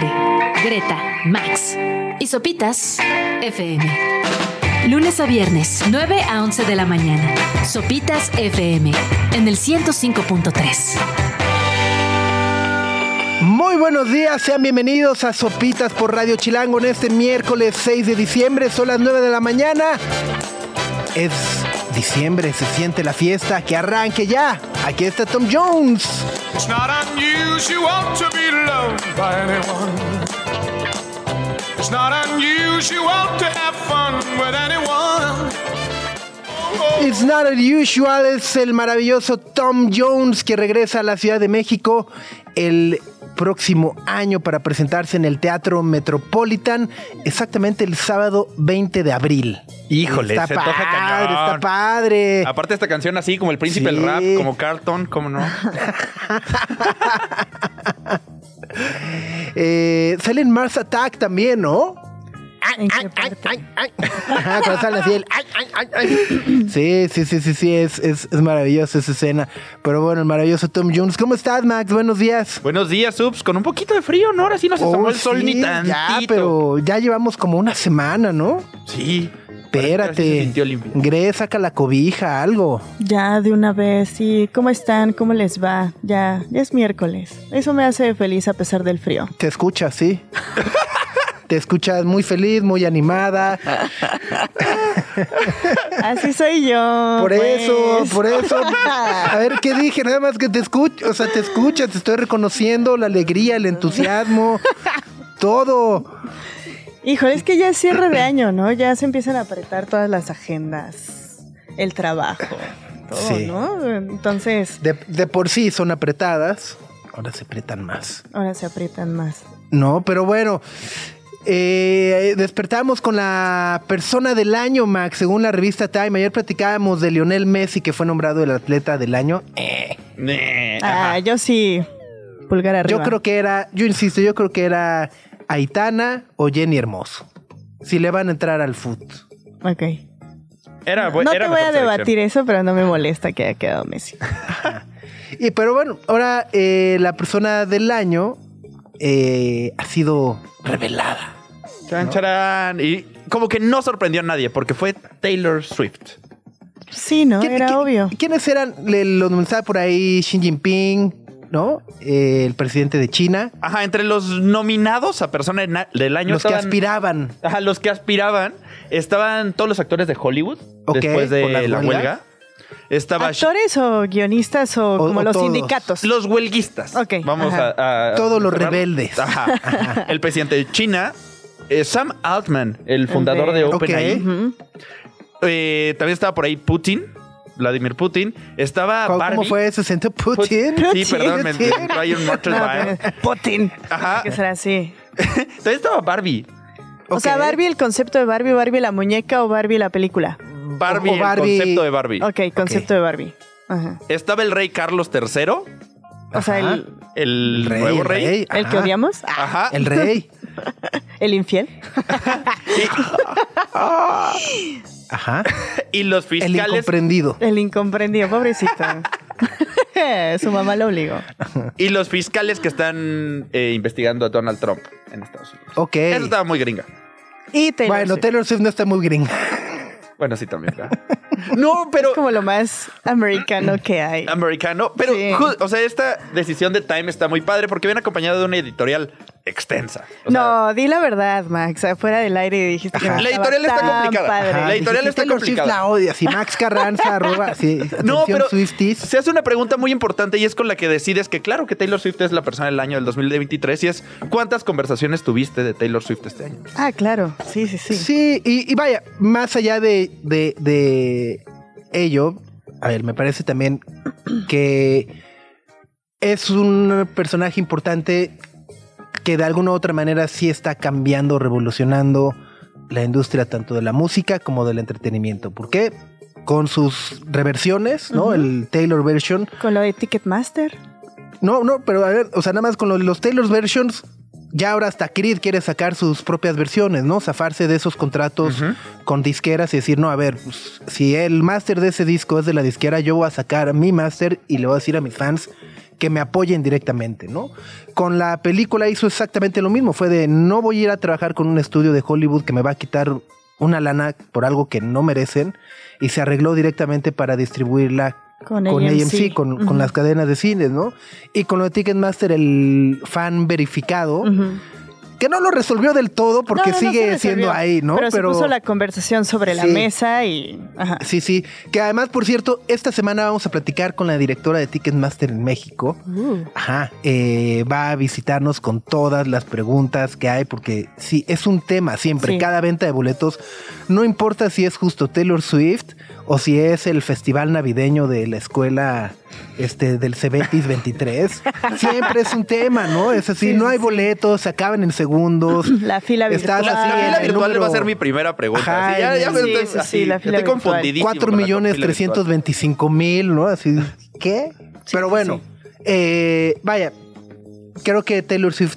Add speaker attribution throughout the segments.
Speaker 1: Greta, Max y Sopitas FM. Lunes a viernes, 9 a 11 de la mañana. Sopitas FM en el 105.3.
Speaker 2: Muy buenos días, sean bienvenidos a Sopitas por Radio Chilango en este miércoles 6 de diciembre, son las 9 de la mañana. Es diciembre, se siente la fiesta, que arranque ya. Aquí está Tom Jones.
Speaker 3: It's not unusual to be loved by anyone. It's not unusual to have fun with anyone.
Speaker 2: It's not unusual, es el maravilloso Tom Jones que regresa a la Ciudad de México el próximo año para presentarse en el Teatro Metropolitan, exactamente el sábado 20 de abril.
Speaker 4: Híjole,
Speaker 2: está
Speaker 4: se
Speaker 2: padre,
Speaker 4: cañón.
Speaker 2: está padre.
Speaker 4: Aparte esta canción así como el príncipe
Speaker 2: Sí.
Speaker 4: del rap, como Carlton, ¿cómo no?
Speaker 2: Eh, sale en Mars Attack también, ¿no?
Speaker 5: ¿En qué parte?
Speaker 2: Ajá, Cuando sale así el ay, ay, ay, ay. Sí, sí, sí, sí, sí, es, es, es maravillosa esa escena. Pero bueno, el maravilloso Tom Jones. ¿Cómo estás, Max? Buenos días.
Speaker 4: Buenos días, Subs, con un poquito de frío, ¿no? Ahora sí no se asomó
Speaker 2: Oh,
Speaker 4: el sol
Speaker 2: sí,
Speaker 4: ni tantito.
Speaker 2: Ya, pero ya llevamos como una semana, ¿no?
Speaker 4: Sí.
Speaker 2: Espérate.
Speaker 4: sintió limpio.
Speaker 2: Gre, saca la cobija, algo.
Speaker 5: Ya de una vez, sí. ¿Cómo están? ¿Cómo les va? Ya, ya es miércoles. Eso me hace feliz a pesar del frío.
Speaker 2: Te escuchas, sí. Te escuchas muy feliz, muy animada.
Speaker 5: Así soy yo.
Speaker 2: Por
Speaker 5: pues.
Speaker 2: eso, por eso. A ver, ¿qué dije? Nada más que te escucho, o sea, te escuchas, te estoy reconociendo la alegría, el entusiasmo, todo.
Speaker 5: Híjole, es que ya es cierre de año, ¿no? Ya se empiezan a apretar todas las agendas, el trabajo, todo,
Speaker 2: Sí.
Speaker 5: ¿no? Entonces,
Speaker 2: De, de por sí son apretadas, ahora se apretan más.
Speaker 5: ahora se aprietan más.
Speaker 2: No, pero bueno. Eh, despertamos con la persona del año, Max, según la revista Time. Ayer platicábamos de Lionel Messi, que fue nombrado el atleta del año. Eh,
Speaker 4: Nee,
Speaker 5: Ah, yo sí. Pulgar arriba.
Speaker 2: yo creo que era, yo insisto, yo creo que era Aitana o Jenny Hermoso. Si le van a entrar al foot.
Speaker 5: Ok.
Speaker 4: Era,
Speaker 5: no
Speaker 4: era
Speaker 5: te voy a debatir
Speaker 4: selección.
Speaker 5: eso, pero no me molesta que haya quedado Messi.
Speaker 2: Y pero bueno, ahora eh, la persona del año eh, ha sido revelada.
Speaker 4: Chan, charán. Y como que no sorprendió a nadie porque fue Taylor Swift.
Speaker 5: Sí, ¿no?
Speaker 2: ¿Quién-
Speaker 5: Era
Speaker 2: quién-
Speaker 5: obvio.
Speaker 2: ¿Quiénes eran? Le- Los mensajes por ahí, Xi Jinping, ¿no? Eh, el presidente de China.
Speaker 4: Ajá, entre los nominados a persona de na- del año
Speaker 2: Los que
Speaker 4: estaban-
Speaker 2: aspiraban.
Speaker 4: Ajá, los que aspiraban estaban todos los actores de Hollywood
Speaker 2: Ok,
Speaker 4: después de
Speaker 2: por la huelga.
Speaker 4: Estaba
Speaker 5: ¿Actores o guionistas o, como
Speaker 2: o
Speaker 5: los
Speaker 2: todos.
Speaker 5: sindicatos?
Speaker 4: los huelguistas.
Speaker 5: Ok,
Speaker 4: Vamos a, a-
Speaker 2: Todos los
Speaker 4: cerrar.
Speaker 2: rebeldes.
Speaker 4: Ajá. El presidente de China, eh, Sam Altman, el fundador
Speaker 5: de-.
Speaker 4: OpenAI. Eh, también estaba por ahí Putin, Vladimir Putin. Estaba
Speaker 2: ¿Cómo,
Speaker 4: Barbie.
Speaker 2: cómo fue? ¿Se sentó Putin?
Speaker 4: Sí, perdón, me, me
Speaker 2: Putin.
Speaker 4: un Mortal
Speaker 5: No, Putin.
Speaker 4: Ajá.
Speaker 5: Que será así.
Speaker 4: También estaba Barbie.
Speaker 5: O sea. Barbie, el concepto de Barbie, Barbie la muñeca o Barbie la película.
Speaker 4: Barbie,
Speaker 2: O- o Barbie-
Speaker 4: el concepto de Barbie.
Speaker 5: Ok, concepto de Barbie. Ajá.
Speaker 4: Estaba el rey Carlos III,
Speaker 5: O sea, el,
Speaker 4: el,
Speaker 2: El rey,
Speaker 4: nuevo
Speaker 2: el
Speaker 4: rey.
Speaker 2: rey.
Speaker 5: el que odiamos.
Speaker 4: Ajá.
Speaker 2: El rey.
Speaker 5: el infiel.
Speaker 2: Ajá.
Speaker 4: Y los
Speaker 2: El
Speaker 4: fiscales.
Speaker 2: incomprendido.
Speaker 5: El incomprendido, pobrecito. Su mamá lo obligó.
Speaker 4: y los fiscales que están eh, investigando a Donald Trump en Estados Unidos.
Speaker 2: Ok.
Speaker 4: Eso estaba muy gringa.
Speaker 5: Y Taylor
Speaker 2: Bueno,
Speaker 5: Swift.
Speaker 2: Taylor Swift no está muy gringa.
Speaker 4: Bueno, sí, también. no, pero.
Speaker 5: Es como lo más americano que hay.
Speaker 4: Americano. Pero,
Speaker 5: Sí.
Speaker 4: o sea, esta decisión de Time está muy padre porque viene acompañada de una editorial extensa. O sea,
Speaker 5: no, di la verdad, Max. Afuera del aire dijiste que
Speaker 4: La editorial está complicada. La editorial
Speaker 2: Dijiste,
Speaker 4: está complicada.
Speaker 2: la odia. Si Max Carranza arroba. Sí,
Speaker 4: No, pero
Speaker 2: Swifties.
Speaker 4: se hace una pregunta muy importante y es con la que decides que claro que Taylor Swift es la persona del año del 2023 y es ¿cuántas conversaciones tuviste de Taylor Swift este año?
Speaker 5: Ah, claro. Sí, sí, sí.
Speaker 2: Sí, y, y vaya, más allá de, de- de ello, a ver, me parece también que es un personaje importante que de alguna u otra manera sí está cambiando, revolucionando la industria tanto de la música como del entretenimiento. ¿Por qué? Con sus reversiones, ¿no? El Taylor version.
Speaker 5: Con lo de Ticketmaster.
Speaker 2: No, no, pero a ver, o sea, nada más con lo de los Taylor versions, ya ahora hasta Creed quiere sacar sus propias versiones, ¿no? Zafarse de esos contratos con disqueras y decir, no, a ver, pues, si el máster de ese disco es de la disquera, yo voy a sacar mi máster y le voy a decir a mis fans que me apoyen directamente, ¿no? Con la película hizo exactamente lo mismo, fue de no voy a ir a trabajar con un estudio de Hollywood que me va a quitar una lana por algo que no merecen y se arregló directamente para distribuirla
Speaker 5: Con
Speaker 2: con
Speaker 5: AMC.
Speaker 2: AMC, con, con las cadenas de cines, ¿no? Y con lo de Ticketmaster, el fan verificado, que no lo resolvió del todo porque
Speaker 5: No, no, no
Speaker 2: sigue siendo ahí, ¿no?
Speaker 5: Pero, se puso la conversación sobre la mesa y. Ajá.
Speaker 2: Sí, sí. Que además, por cierto, esta semana vamos a platicar con la directora de Ticketmaster en México.
Speaker 5: Uh,
Speaker 2: Ajá. eh, va a visitarnos con todas las preguntas que hay, porque sí, es un tema siempre.
Speaker 5: Sí.
Speaker 2: Cada venta de boletos, no importa si es justo Taylor Swift o si es el festival navideño de la escuela este, del Cebetis 23, siempre es un tema, ¿no? Es así,
Speaker 5: Sí,
Speaker 2: no hay
Speaker 5: sí.
Speaker 2: boletos, se acaban en segundos.
Speaker 5: La fila
Speaker 2: Estás
Speaker 5: virtual.
Speaker 2: así
Speaker 4: La fila virtual
Speaker 2: número-
Speaker 4: va a ser mi primera pregunta.
Speaker 2: Ajá,
Speaker 4: Sí, ya, ya
Speaker 2: en
Speaker 4: me
Speaker 2: el-
Speaker 4: estoy,
Speaker 5: Sí, sí,
Speaker 4: así,
Speaker 5: sí, la fila virtual.
Speaker 4: confundidísimo.
Speaker 2: 4
Speaker 4: con la
Speaker 2: millones
Speaker 4: fila virtual.
Speaker 2: 325 mil, ¿no? Así, ¿qué? Pero bueno, eh, vaya, creo que Taylor Swift,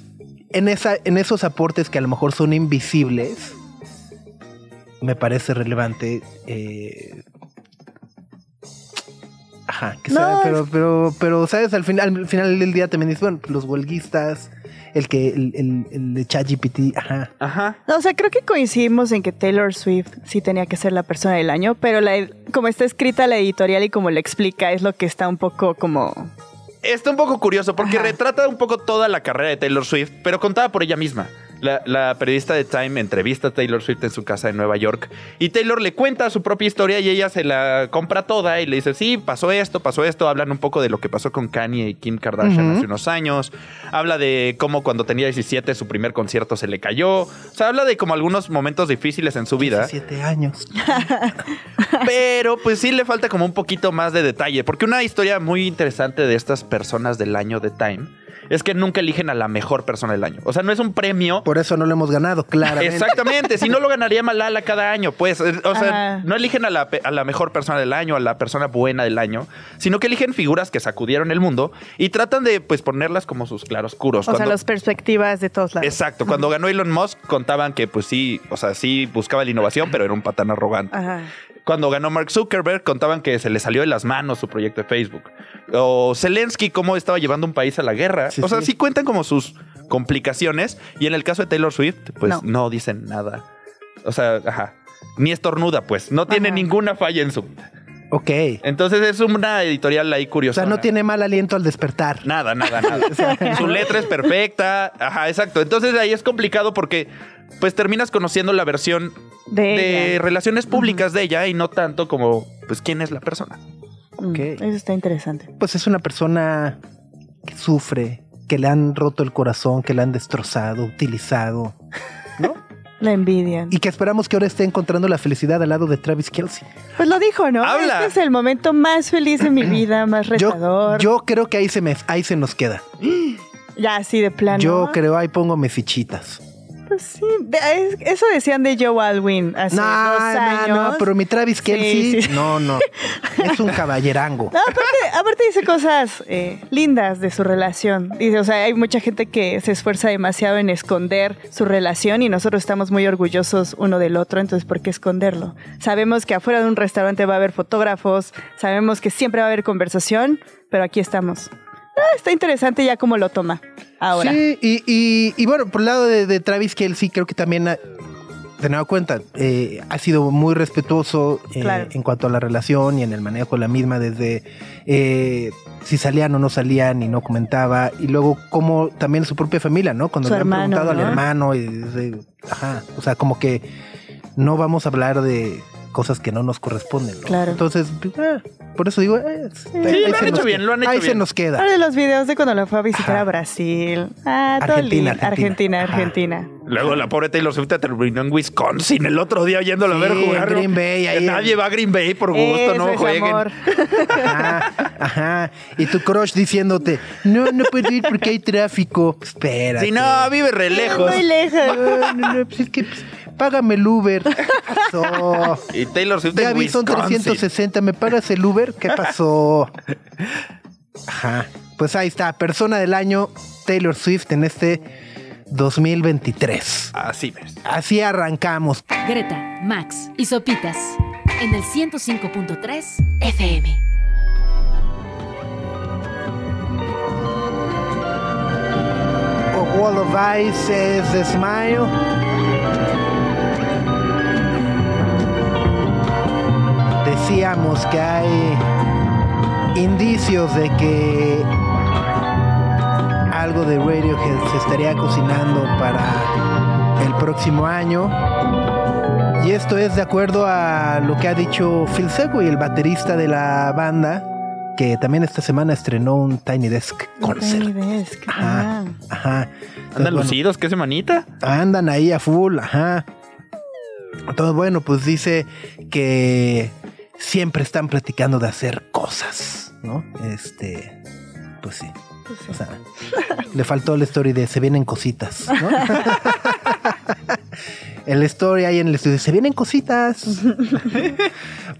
Speaker 2: en, esa, en esos aportes que a lo mejor son invisibles, me parece relevante. eh, Ajá, que
Speaker 5: No,
Speaker 2: sea, pero, pero, pero, ¿sabes? Al final, al final del día también dices, bueno, los huelguistas, el que, el, el, el de ChatGPT, ajá.
Speaker 4: Ajá.
Speaker 5: No, o sea, creo que coincidimos en que Taylor Swift sí tenía que ser la persona del año, pero la, como está escrita la editorial y como lo explica, es lo que está un poco como.
Speaker 4: Está un poco curioso porque
Speaker 5: Ajá.
Speaker 4: retrata un poco toda la carrera de Taylor Swift, pero contada por ella misma. La, la periodista de Time entrevista a Taylor Swift en su casa en Nueva York y Taylor le cuenta su propia historia y ella se la compra toda y le dice, sí, pasó esto, pasó esto. Hablan un poco de lo que pasó con Kanye y Kim Kardashian hace unos años. Habla de cómo cuando tenía 17 su primer concierto se le cayó. O sea, habla de como algunos momentos difíciles en su vida.
Speaker 2: 17 años.
Speaker 4: Pero pues sí le falta como un poquito más de detalle, porque una historia muy interesante de estas personas del año de Time es que nunca eligen a la mejor persona del año. O sea, no es un premio.
Speaker 2: Por eso no lo hemos ganado, claramente.
Speaker 4: Exactamente, si no lo ganaría Malala cada año, pues, eh, o sea,
Speaker 5: Ajá.
Speaker 4: no eligen a la, a la mejor persona del año, a la persona buena del año, sino que eligen figuras que sacudieron el mundo y tratan de, pues, ponerlas como sus claroscuros.
Speaker 5: O sea,
Speaker 4: Cuando-
Speaker 5: las perspectivas de todos lados.
Speaker 4: Exacto, cuando ganó Elon Musk contaban que, pues sí, o sea, sí buscaba la innovación, pero era un patán arrogante.
Speaker 5: Ajá.
Speaker 4: Cuando ganó Mark Zuckerberg, contaban que se le salió de las manos su proyecto de Facebook. O Zelensky, cómo estaba llevando un país a la guerra.
Speaker 2: Sí,
Speaker 4: o sea,
Speaker 2: sí.
Speaker 4: sí cuentan como sus complicaciones. Y en el caso de Taylor Swift, pues no,
Speaker 5: No.
Speaker 4: dicen nada. O sea, ajá. Ni estornuda, pues. No tiene
Speaker 5: Ajá.
Speaker 4: ninguna falla en su vida.
Speaker 2: Ok.
Speaker 4: Entonces es una editorial ahí
Speaker 2: O
Speaker 4: curiosa.
Speaker 2: sea, no tiene mal aliento al despertar.
Speaker 4: Nada, nada, nada. Su letra es perfecta. Ajá, exacto. Entonces ahí es complicado porque pues terminas conociendo la versión
Speaker 5: De,
Speaker 4: relaciones públicas de ella y no tanto como pues quién es la persona.
Speaker 5: Mm,
Speaker 2: Ok.
Speaker 5: Eso está interesante.
Speaker 2: Pues es una persona que sufre, que le han roto el corazón, que le han destrozado, utilizado.
Speaker 5: La envidian.
Speaker 2: Y que esperamos que ahora esté encontrando la felicidad al lado de Travis Kelsey.
Speaker 5: Pues lo dijo, ¿no?
Speaker 4: Habla.
Speaker 5: Este es el momento más feliz de mi vida, más
Speaker 2: Yo,
Speaker 5: retador.
Speaker 2: yo creo que ahí se, me, ahí se nos queda.
Speaker 5: ya así de plano.
Speaker 2: Yo creo ahí pongo mis fichitas.
Speaker 5: Pues sí, es- eso decían de Joe Alwyn hace
Speaker 2: No,
Speaker 5: dos
Speaker 2: no,
Speaker 5: años.
Speaker 2: no, pero mi Travis Kelsey,
Speaker 5: sí.
Speaker 2: no, no. Es un caballerango.
Speaker 5: No, aparte, aparte dice cosas eh, lindas de su relación. Dice, o sea, hay mucha gente que se esfuerza demasiado en esconder su relación y nosotros estamos muy orgullosos uno del otro, entonces ¿por qué esconderlo? Sabemos que afuera de un restaurante va a haber fotógrafos, sabemos que siempre va a haber conversación, pero aquí estamos. Ah, está interesante ya cómo lo toma ahora.
Speaker 2: Sí, y, y- y bueno, por el lado de, de Travis Kelsey, creo que también, ha- de nueva cuenta, eh, ha sido muy respetuoso eh,
Speaker 5: Claro.
Speaker 2: en cuanto a la relación y en el manejo de la misma, desde eh, si salían o no salían y no comentaba, y luego como también su propia familia, ¿no? Cuando
Speaker 5: Su
Speaker 2: le han preguntado al
Speaker 5: ¿no?
Speaker 2: hermano, y ajá, o sea, como que no vamos a hablar de cosas que no nos corresponden. ¿no?
Speaker 5: Claro.
Speaker 2: Entonces, ah, por eso digo, eh, ahí- ahí
Speaker 4: lo han
Speaker 2: se
Speaker 4: hecho
Speaker 2: nos
Speaker 4: bien,
Speaker 2: queda.
Speaker 4: lo han hecho
Speaker 2: Ahí se nos queda.
Speaker 5: Ahora de los videos de cuando lo fue a visitar
Speaker 2: Ajá.
Speaker 5: a Brasil. Ah, todo
Speaker 2: Argentina,
Speaker 5: lindo.
Speaker 2: Argentina.
Speaker 5: Argentina. Argentina.
Speaker 4: Luego la pobre Taylor Swift terminó en Wisconsin el otro día yéndolo a ver jugar.
Speaker 2: en Green Bay, ahí en-
Speaker 4: Nadie va a Green Bay por gusto,
Speaker 5: Eso
Speaker 4: no
Speaker 5: es
Speaker 4: jueguen.
Speaker 5: amor.
Speaker 2: Ajá, ajá. Y tu crush diciéndote, no, no puedo ir porque hay tráfico. Espérate.
Speaker 4: Si no, vive re lejos.
Speaker 5: Muy lejos.
Speaker 2: No, no, no, pues es que pues, págame el Uber. ¿Qué pasó?
Speaker 4: Y Taylor Swift
Speaker 2: Ya
Speaker 4: en
Speaker 2: vi, son
Speaker 4: Wisconsin.
Speaker 2: 360. ¿Me pagas el Uber? ¿Qué pasó? Ajá. Pues ahí está. Persona del año, Taylor Swift en este 2023.
Speaker 4: Así ves.
Speaker 2: Así arrancamos.
Speaker 1: Greta, Max y Sopitas en el 105.3 FM.
Speaker 2: Wall of Ice es The Smile. Decíamos que hay indicios de que algo de Radiohead se estaría cocinando para el próximo año. Y esto es de acuerdo a lo que ha dicho Phil Segway, el baterista de la banda, que también esta semana estrenó un Tiny Desk concert.
Speaker 5: Tiny Desk,
Speaker 2: Ajá,
Speaker 5: ah.
Speaker 2: ajá. Entonces,
Speaker 4: ¿Andan
Speaker 2: bueno,
Speaker 4: lucidos? ¿Qué semanita?
Speaker 2: Andan ahí a full, ajá. Entonces, bueno, pues dice que siempre están platicando de hacer cosas, ¿no? Este, pues sí.
Speaker 5: Pues sí.
Speaker 2: O sea, le faltó el story de se vienen cositas, ¿no? el story ahí en el estudio, se vienen cositas.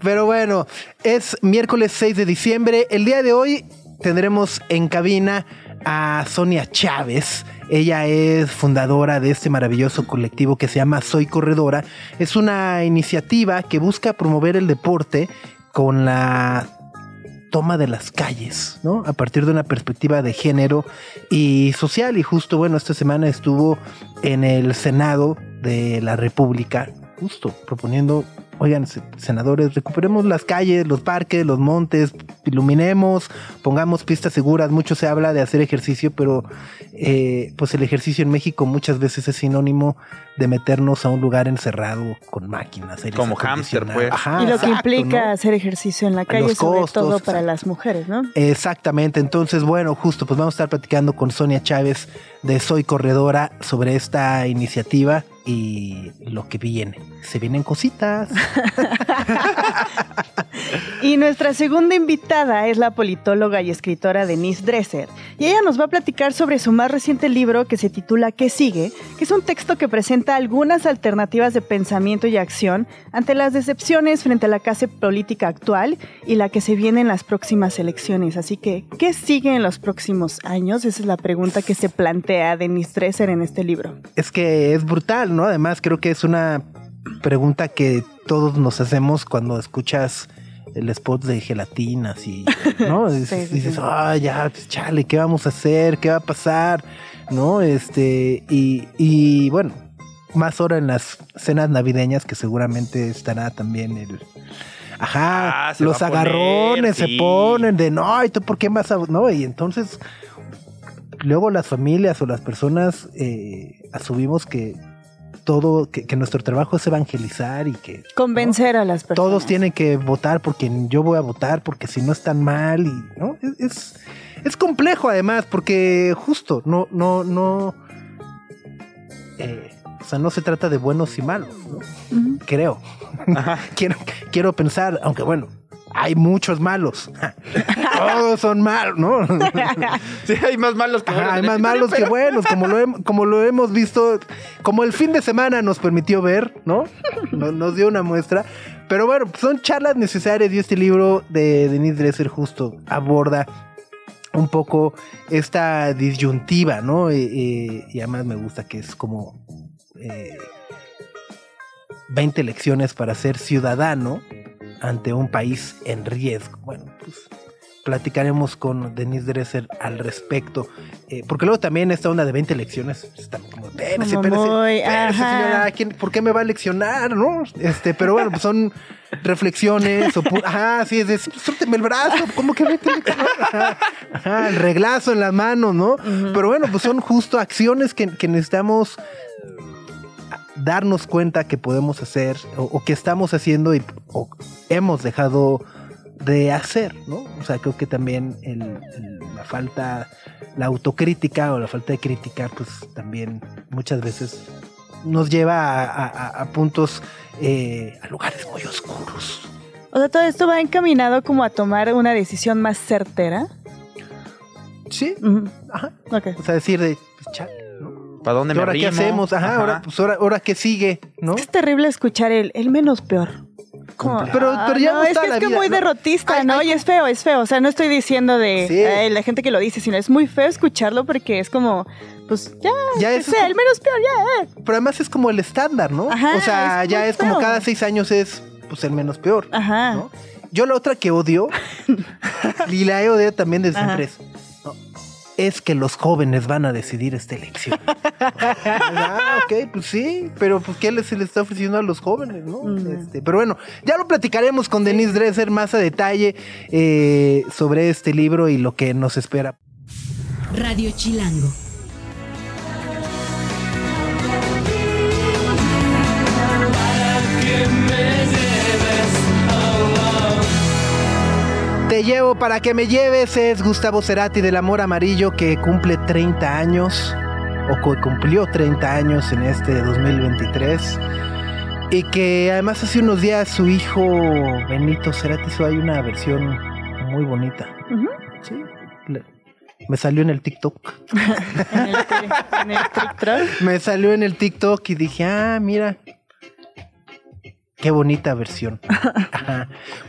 Speaker 2: Pero bueno, es miércoles 6 de diciembre. El día de hoy tendremos en cabina a Sonia Chávez. Ella es fundadora de este maravilloso colectivo que se llama Soy Corredora. Es una iniciativa que busca promover el deporte con la toma de las calles, ¿no? A partir de una perspectiva de género y social. Y justo, bueno, esta semana estuvo en el Senado de la República, justo proponiendo, oigan, se- senadores, recuperemos las calles, los parques, los montes, iluminemos, pongamos pistas seguras. Mucho se habla de hacer ejercicio, pero eh, pues el ejercicio en México muchas veces es sinónimo de meternos a un lugar encerrado con máquinas.
Speaker 4: Como hámster, pues.
Speaker 2: Ajá,
Speaker 5: y lo que implica
Speaker 2: ¿no?
Speaker 5: hacer ejercicio en la calle,
Speaker 2: Los
Speaker 5: sobre
Speaker 2: costos,
Speaker 5: todo para las mujeres, ¿no?
Speaker 2: Exactamente, entonces bueno, justo pues vamos a estar platicando con Sonia Chávez de Soy Corredora sobre esta iniciativa y lo que viene. Se vienen cositas.
Speaker 5: Y nuestra segunda invitada es la politóloga y escritora Denise Dresser. Y ella nos va a platicar sobre su más reciente libro que se titula ¿Qué sigue? que es un texto que presenta algunas alternativas de pensamiento y acción ante las decepciones frente a la clase política actual y la que se viene en las próximas elecciones. Así que, ¿qué sigue en los próximos años? Esa es la pregunta que se plantea Denise Dresser en este libro.
Speaker 2: es que es brutal, ¿no? Además creo que es una pregunta que todos nos hacemos cuando escuchas el spot de gelatinas y, ¿no? Dices,
Speaker 5: Sí, sí,
Speaker 2: dices,
Speaker 5: sí.
Speaker 2: ah, ya, pues, chale, ¿qué vamos a hacer? ¿Qué va a pasar? ¿No? Este, y, y bueno, más ahora en las cenas navideñas que seguramente estará también el... Ajá,
Speaker 4: Ah,
Speaker 2: los
Speaker 4: poner,
Speaker 2: agarrones
Speaker 4: sí.
Speaker 2: se ponen de, no, ¿y tú por qué vas a...? No, y entonces luego las familias o las personas eh, asumimos que todo, que, que nuestro trabajo es evangelizar y que
Speaker 5: Convencer a las personas.
Speaker 2: todos tienen que votar porque yo voy a votar porque si no están mal y no es, es, es complejo además porque justo no, no, no eh, o sea, no se trata de buenos y malos, ¿no? Creo. quiero, quiero pensar, aunque bueno, hay muchos malos. Todos son malos, ¿no?
Speaker 4: Sí, hay más malos que
Speaker 2: Ajá,
Speaker 4: buenos
Speaker 2: hay más malos que buenos, como lo, hem- como lo hemos visto, como el fin de semana nos permitió ver, ¿no? Nos, nos dio una muestra. Pero bueno, son charlas necesarias y este libro de Denise Dresser justo aborda un poco esta disyuntiva, ¿no? Eh, eh, y además me gusta que es como eh, 20 lecciones para ser ciudadano ante un país en riesgo. Bueno, pues platicaremos con Denise Dresser al respecto. Eh, porque luego también esta onda de 20 lecciones está como, espérese,
Speaker 5: Como
Speaker 2: espérese, señora, ¿quién- ¿por qué me va a leccionar? ¿No? Este, pero bueno, pues son reflexiones o ajá, sí, es de "Sí, suélteme el brazo, como que 20 lecciones? Ajá, ajá, el reglazo en las manos, ¿no? Pero bueno, pues son justo acciones que, que necesitamos darnos cuenta que podemos hacer o, o que estamos haciendo y o hemos dejado de hacer, ¿no? O sea, creo que también el- el- la falta, la autocrítica o la falta de criticar, pues también muchas veces nos lleva a, a- a- a puntos, eh, a lugares muy oscuros.
Speaker 5: O sea, todo esto va encaminado como a tomar una decisión más certera.
Speaker 2: Sí, ajá.
Speaker 5: Ok.
Speaker 2: O sea, decir de, pues.
Speaker 4: ¿Para dónde me
Speaker 2: ¿Ahora qué
Speaker 4: arrimo?
Speaker 2: hacemos? Ajá,
Speaker 4: Ajá.
Speaker 2: ahora, pues ahora, ahora qué sigue, ¿no?
Speaker 5: Es terrible escuchar el, el menos peor. Como,
Speaker 2: Pero-
Speaker 5: ah,
Speaker 2: pero ya
Speaker 5: no,
Speaker 2: no
Speaker 5: es
Speaker 2: está
Speaker 5: que
Speaker 2: la
Speaker 5: es que
Speaker 2: vida,
Speaker 5: muy
Speaker 2: ¿no?
Speaker 5: derrotista,
Speaker 2: Hay-
Speaker 5: ¿no?
Speaker 2: hay
Speaker 5: y es feo, es feo. O sea, no estoy diciendo de
Speaker 2: Sí.
Speaker 5: "Ay, la gente que lo dice, sino es muy feo escucharlo porque es como, pues ya,
Speaker 2: Ya eso
Speaker 5: sea,
Speaker 2: es
Speaker 5: el menos peor, ya. eh.
Speaker 2: Pero además es como el estándar, ¿no?
Speaker 5: Ajá,
Speaker 2: o sea,
Speaker 5: es
Speaker 2: ya es como
Speaker 5: feo.
Speaker 2: cada seis años es pues el menos peor.
Speaker 5: Ajá.
Speaker 2: ¿no? Yo la otra que odio, y la he odiado también desde
Speaker 5: Ajá.
Speaker 2: siempre es. Es que los jóvenes van a decidir esta elección. ah, ok, pues sí, pero pues ¿qué se le está ofreciendo a los jóvenes, no? Este, pero bueno, ya lo platicaremos con Denise Dresser más a detalle eh, sobre este libro y lo que nos espera.
Speaker 1: Radio Chilango.
Speaker 2: Te llevo para que me lleves es Gustavo Cerati del Amor Amarillo que cumple 30 años o que cumplió 30 años en este 2023 y que además hace unos días su hijo Benito Cerati hizo ahí una versión muy bonita. Sí. Me salió en el TikTok.
Speaker 5: En el, en el TikTok.
Speaker 2: Me salió en el TikTok y dije, ah, mira. Qué bonita versión.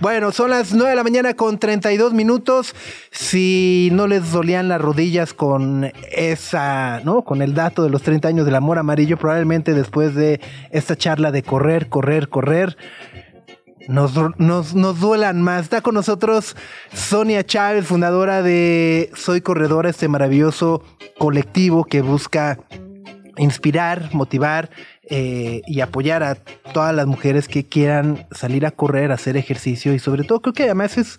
Speaker 2: Bueno, son las 9 de la mañana con 32 minutos. Si no les dolían las rodillas con esa, ¿no? Con el dato de los 30 años del amor amarillo, probablemente después de esta charla de correr, correr, correr, nos, nos, nos duelan más. Está con nosotros Sonia Chávez, fundadora de Soy Corredora, este maravilloso colectivo que busca inspirar, motivar eh, y apoyar a todas las mujeres que quieran salir a correr, hacer ejercicio y sobre todo creo que además es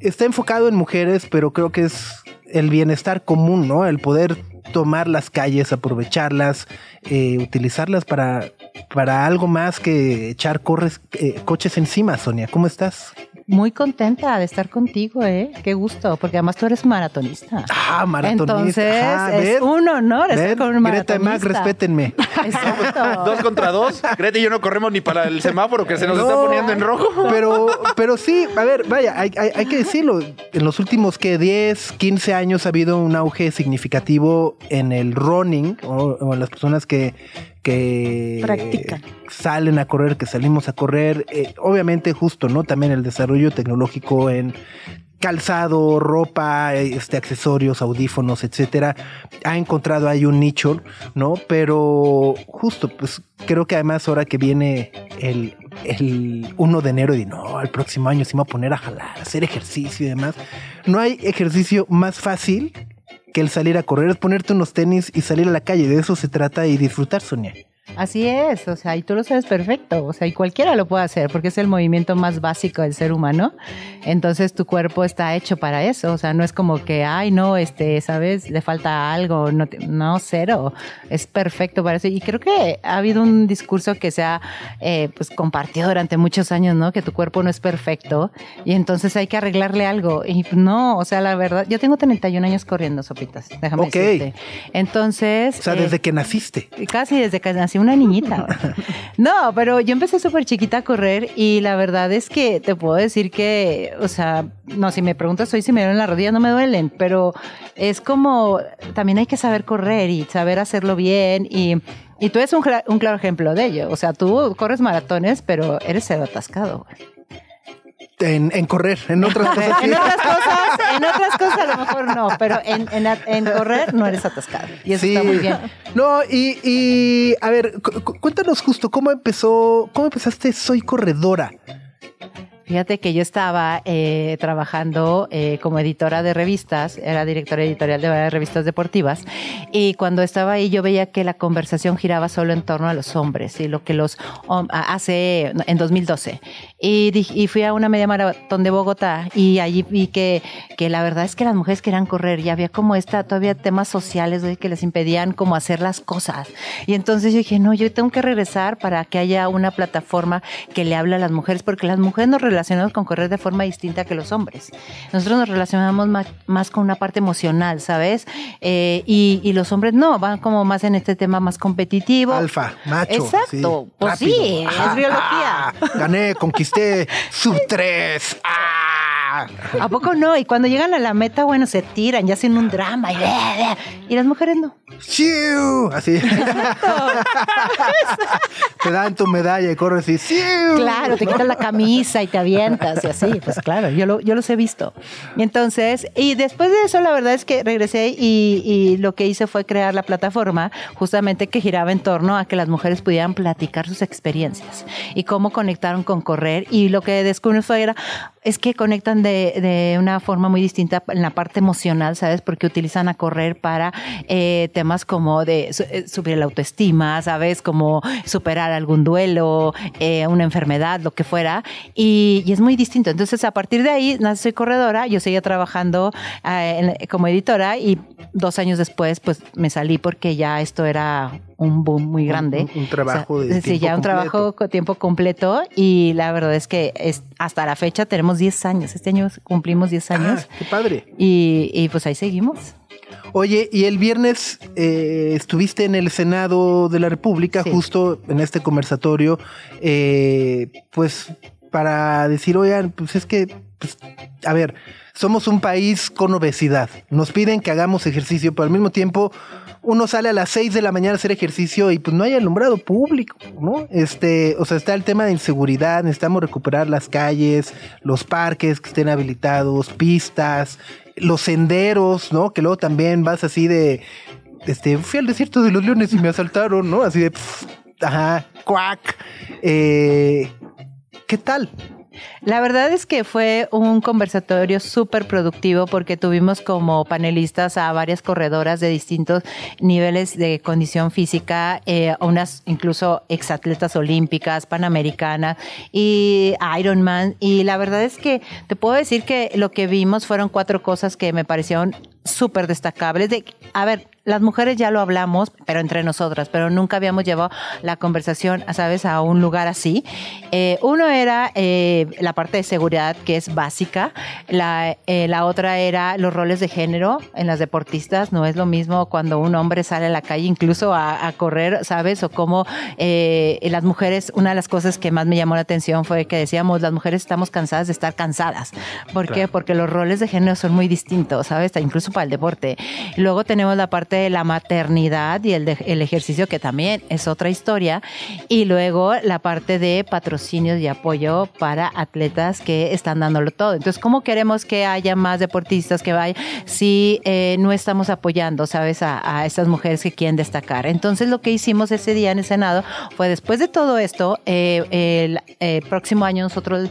Speaker 2: está enfocado en mujeres, pero creo que es el bienestar común, ¿no? El poder tomar las calles, aprovecharlas, eh, utilizarlas para, para algo más que echar corres, eh, coches encima, Sonia. ¿Cómo estás?
Speaker 6: Muy contenta de estar contigo, ¿eh? Qué gusto, porque además tú eres maratonista.
Speaker 2: Ah, maratonista.
Speaker 6: Entonces,
Speaker 2: Ajá,
Speaker 6: es un honor estar con un
Speaker 2: Greta y Mac,
Speaker 6: maratonista.
Speaker 2: respétenme.
Speaker 6: Exacto.
Speaker 4: Dos contra dos. Greta y yo no corremos ni para el semáforo que se nos
Speaker 2: No.
Speaker 4: está poniendo en rojo.
Speaker 2: Pero, pero sí, a ver, vaya, hay, hay- hay que decirlo. En los últimos que 10, 15 años ha habido un auge significativo en el running o, o en las personas que, que
Speaker 5: Practican.
Speaker 2: salen a correr, que salimos a correr. Eh, obviamente, justo, ¿no? También el desarrollo tecnológico en calzado, ropa, este, accesorios, audífonos, etcétera, ha encontrado ahí un nicho, ¿no? Pero justo, pues creo que además ahora que viene el, el 1 de enero y no, el próximo año sí me voy a poner a jalar, a hacer ejercicio y demás, no hay ejercicio más fácil que el salir a correr, es ponerte unos tenis y salir a la calle, de eso se trata y disfrutar, Sonia.
Speaker 6: Así es, o sea, y tú lo sabes perfecto, o sea, y cualquiera lo puede hacer porque es el movimiento más básico del ser humano. Entonces tu cuerpo está hecho para eso, o sea, no es como que, ay, no, este, sabes, le falta algo, no, te- no cero, es perfecto para eso. Y creo que ha habido un discurso que se ha, eh, pues, compartido durante muchos años, ¿no? Que tu cuerpo no es perfecto y entonces hay que arreglarle algo. Y no, o sea, la verdad, yo tengo 31 años corriendo, sopitas, déjame
Speaker 2: Ok.
Speaker 6: decirte. Entonces...
Speaker 2: O sea,
Speaker 6: eh,
Speaker 2: desde que naciste.
Speaker 6: Casi desde que nací una niñita. No, pero yo empecé súper chiquita a correr y la verdad es que te puedo decir que, o sea, no, si me preguntas hoy si me duelen las rodillas, no me duelen, pero es como, también hay que saber correr y saber hacerlo bien y... Y tú eres un claro ejemplo de ello. O sea, tú corres maratones, pero eres cero atascado. güey.
Speaker 2: En, en correr, en otras cosas.
Speaker 6: En otras cosas, en otras cosas a lo mejor no, pero en, en, en correr no eres atascado. Y eso
Speaker 2: Sí.
Speaker 6: está muy bien.
Speaker 2: No, y, y, a ver, cu- cu- cuéntanos justo cómo empezó, cómo empezaste Soy Corredora.
Speaker 6: Fíjate que yo estaba eh, trabajando eh, como editora de revistas, era directora editorial de varias revistas deportivas, y cuando estaba ahí yo veía que la conversación giraba solo en torno a los hombres y lo que los hace en 2012. Y, dij- y fui a una media maratón de Bogotá y allí vi que, que la verdad es que las mujeres querían correr y había como esta todavía temas sociales que les impedían como hacer las cosas. Y entonces yo dije, no, yo tengo que regresar para que haya una plataforma que le hable a las mujeres, porque las mujeres nos relacionamos con correr de forma distinta que los hombres. Nosotros nos relacionamos más, más con una parte emocional, ¿sabes? Eh, y, y los hombres no, van como más en este tema más competitivo.
Speaker 2: Alfa, macho.
Speaker 6: Exacto,
Speaker 2: sí,
Speaker 6: pues
Speaker 2: rápido.
Speaker 6: sí, es biología.
Speaker 2: Gané, conquisté, sub 3.
Speaker 6: ¿A poco no? Y cuando llegan a la meta, bueno, se tiran, ya hacen un drama y, y las mujeres no.
Speaker 2: ¡Siu! Así. te dan tu medalla y corres y ¡siu!
Speaker 6: Claro, te quitas la camisa y te avientas y así, pues claro, yo, lo, yo los he visto. Y entonces, y después de eso, la verdad es que regresé y, y lo que hice fue crear la plataforma justamente que giraba en torno a que las mujeres pudieran platicar sus experiencias y cómo conectaron con correr. Y lo que descubrí fue era, es que conectan de, una forma muy distinta en la parte emocional, ¿sabes? Porque utilizan a correr para eh, temas como de eh, subir la autoestima, ¿sabes? Como superar algún duelo, eh, una enfermedad, lo que fuera. Y, es muy distinto. Entonces, a partir de ahí, soy corredora, yo seguía trabajando como editora y dos años después, pues me salí porque ya esto era un boom muy grande.
Speaker 2: un- un trabajo de
Speaker 6: Sí,
Speaker 2: tiempo
Speaker 6: ya un
Speaker 2: completo.
Speaker 6: trabajo con tiempo completo y la verdad es que es, hasta la fecha tenemos 10 años. Este año cumplimos 10 años.
Speaker 2: Ah, qué padre.
Speaker 6: Y, y pues ahí seguimos.
Speaker 2: Oye, y el viernes eh, estuviste en el Senado de la República,
Speaker 6: Sí.
Speaker 2: justo en este conversatorio, eh, pues para decir, oigan, pues es que, pues, a ver, somos un país con obesidad. Nos piden que hagamos ejercicio, pero al mismo tiempo uno sale a las 6 de la mañana a hacer ejercicio y pues no hay alumbrado público, ¿no? Este, o sea, está el tema de inseguridad, necesitamos recuperar las calles, los parques que estén habilitados, pistas, los senderos, ¿no? Que luego también vas así de, este, fui al desierto de los leones y me asaltaron, ¿no? Así de, ajá, cuac. Eh, ¿Qué tal?
Speaker 6: La verdad es que fue un conversatorio súper productivo porque tuvimos como panelistas a varias corredoras de distintos niveles de condición física, eh, unas incluso exatletas olímpicas, panamericanas y Ironman. Y la verdad es que te puedo decir que lo que vimos fueron cuatro cosas que me parecieron súper destacables. De, a ver, las mujeres ya lo hablamos, pero entre nosotras, pero nunca habíamos llevado la conversación, ¿sabes?, a un lugar así. Eh, uno era eh, la parte de seguridad, que es básica. La, eh, la otra era los roles de género en las deportistas. No es lo mismo cuando un hombre sale a la calle, incluso a, a correr, ¿sabes? O como eh, las mujeres, una de las cosas que más me llamó la atención fue que decíamos, las mujeres estamos cansadas de estar cansadas. ¿Por qué? Porque los roles de género son muy distintos, ¿sabes? Incluso para el deporte. Luego tenemos la parte de la maternidad y el, el ejercicio, que también es otra historia. Y luego la parte de patrocinios y apoyo para atletas que están dándolo todo. Entonces, ¿cómo queremos que haya más deportistas que vayan si eh, no estamos apoyando, sabes, a, a estas mujeres que quieren destacar? Entonces, lo que hicimos ese día en el Senado fue después de todo esto, eh, el eh, próximo año nosotros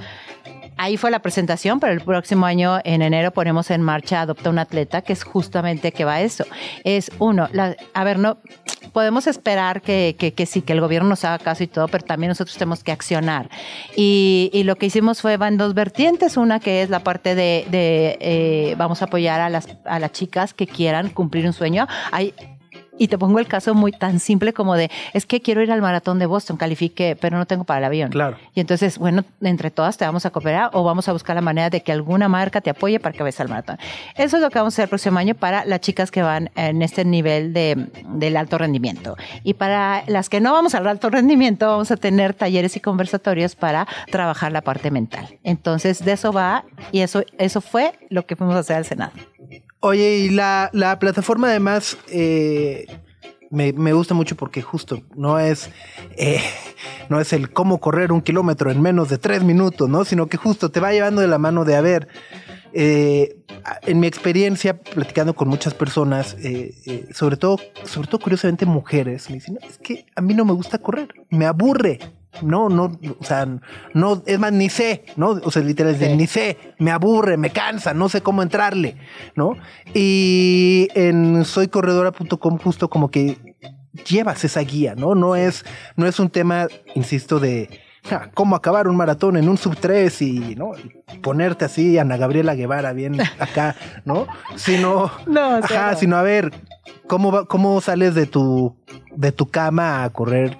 Speaker 6: Ahí fue la presentación, pero el próximo año, en enero, ponemos en marcha Adopta un Atleta, que es justamente que va a eso. Es uno, la- a ver, no podemos esperar que, que, sí, que el gobierno nos haga caso y todo, pero también nosotros tenemos que accionar. Y, lo que hicimos fue, van dos vertientes, una que es la parte de, de, eh, vamos a apoyar a las, a las chicas que quieran cumplir un sueño. Hay y te pongo el caso muy tan simple como de, es que quiero ir al maratón de Boston, califique, pero no tengo para el avión.
Speaker 2: Claro.
Speaker 6: Y entonces, bueno, entre todas te vamos a cooperar o vamos a buscar la manera de que alguna marca te apoye para que vayas al maratón. Eso es lo que vamos a hacer el próximo año para las chicas que van en este nivel de, del alto rendimiento. Y para las que no vamos al alto rendimiento, vamos a tener talleres y conversatorios para trabajar la parte mental. Entonces, de eso va y eso, eso fue lo que fuimos a hacer al Senado.
Speaker 2: Oye, y la, la plataforma además eh, me, me gusta mucho porque justo no es, eh, no es el cómo correr un kilómetro en menos de tres minutos, ¿no? Sino que justo te va llevando de la mano de, a ver, eh, en mi experiencia, platicando con muchas personas, sobre todo, sobre todo curiosamente mujeres, me dicen, "No, es que a mí no me gusta correr, me aburre. No, no, o sea, no, es más, ni sé, ¿no? O sea, literal, es de,
Speaker 6: Sí.
Speaker 2: ni sé, me aburre, me cansa, no sé cómo entrarle, ¿no? Y en soycorredora.com justo como que llevas esa guía, ¿no? No es, no es un tema, insisto, de ja, cómo acabar un maratón en un sub 3 y, ¿no? Y ponerte así, Ana Gabriela Guevara, bien acá, ¿no? Sino,
Speaker 6: No,
Speaker 2: ajá, sino a ver, ¿cómo, va- cómo sales de tu, de tu cama a correr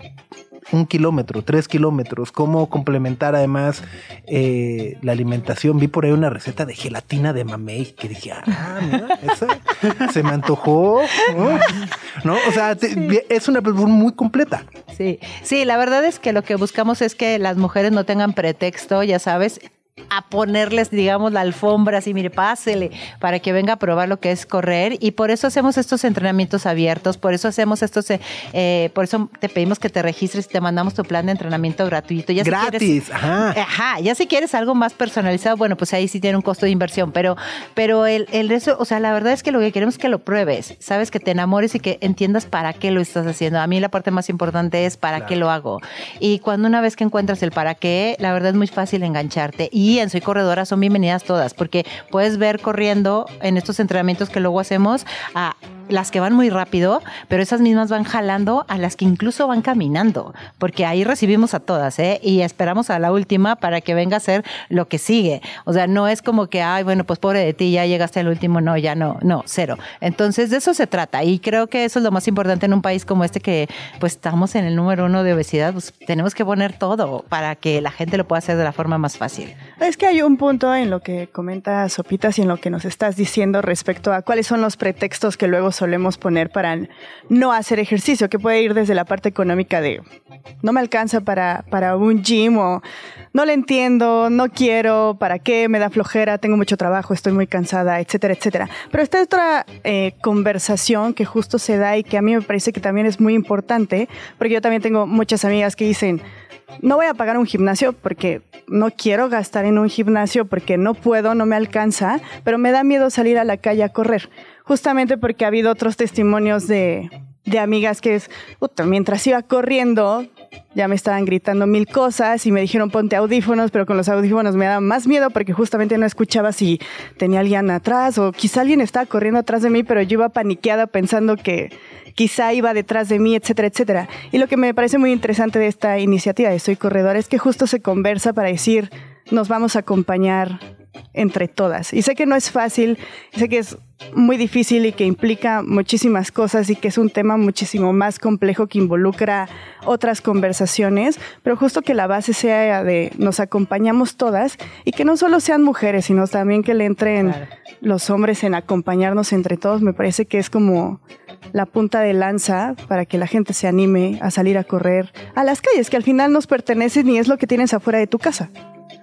Speaker 2: un kilómetro, tres kilómetros, cómo complementar además eh, la alimentación. Vi por ahí una receta de gelatina de mamey que dije, ah, mira, esa se me antojó. ¿no? O sea, te- es una plataforma muy completa.
Speaker 6: Sí, sí, la verdad es que lo que buscamos es que las mujeres no tengan pretexto, ya sabes, a ponerles, digamos, la alfombra así, mire, pásele, para que venga a probar lo que es correr. Y por eso hacemos estos entrenamientos abiertos, por eso hacemos estos, eh, eh, por eso te pedimos que te registres y te mandamos tu plan de entrenamiento gratuito. Ya si quieres-
Speaker 2: Gratis, ajá.
Speaker 6: Ajá, ya si quieres algo más personalizado, bueno, pues ahí sí tiene un costo de inversión, pero, pero el, el resto, o sea, la verdad es que lo que queremos es que lo pruebes, sabes, que te enamores y que entiendas para qué lo estás haciendo. A mí la parte más importante es para qué lo hago. Y cuando una vez que encuentras el para qué, la verdad es muy fácil engancharte y en Soy Corredora son bienvenidas todas, porque puedes ver corriendo en estos entrenamientos que luego hacemos a las que van muy rápido, pero esas mismas van jalando a las que incluso van caminando, porque ahí recibimos a todas, ¿eh? Y esperamos a la última para que venga a ser lo que sigue. O sea, no es como que, ay, bueno, pues pobre de ti, ya llegaste al último, no, ya no, no, cero. Entonces, de eso se trata. Y creo que eso es lo más importante en un país como este, que pues estamos en el número uno de obesidad, pues tenemos que poner todo para que la gente lo pueda hacer de la forma más fácil.
Speaker 5: Es que hay un punto en lo que comenta Sopitas y en lo que nos estás diciendo respecto a cuáles son los pretextos que luego solemos poner para no hacer ejercicio, que puede ir desde la parte económica de no me alcanza para, para un gym o no le entiendo, no quiero, para qué, me da flojera, tengo mucho trabajo, estoy muy cansada, etcétera, etcétera. Pero esta otra eh, conversación que justo se da y que a mí me parece que también es muy importante, porque yo también tengo muchas amigas que dicen, no voy a pagar un gimnasio porque no quiero gastar en un gimnasio porque no puedo, no me alcanza, pero me da miedo salir a la calle a correr. Justamente porque ha habido otros testimonios de, de amigas que es, mientras iba corriendo, ya me estaban gritando mil cosas y me dijeron ponte audífonos, pero con los audífonos me daba más miedo porque justamente no escuchaba si tenía alguien atrás o quizá alguien estaba corriendo atrás de mí, pero yo iba paniqueada pensando que quizá iba detrás de mí, etcétera, etcétera. Y lo que me parece muy interesante de esta iniciativa de Soy Corredor es que justo se conversa para decir, nos vamos a acompañar entre todas. Y sé que no es fácil, sé que es muy difícil y que implica muchísimas cosas y que es un tema muchísimo más complejo que involucra otras conversaciones, pero justo que la base sea de nos acompañamos todas y que no solo sean mujeres, sino también que le entren los hombres en acompañarnos entre todos, me parece que es como la punta de lanza para que la gente se anime a salir a correr a las calles, que al final nos pertenecen y es lo que tienes afuera de tu casa.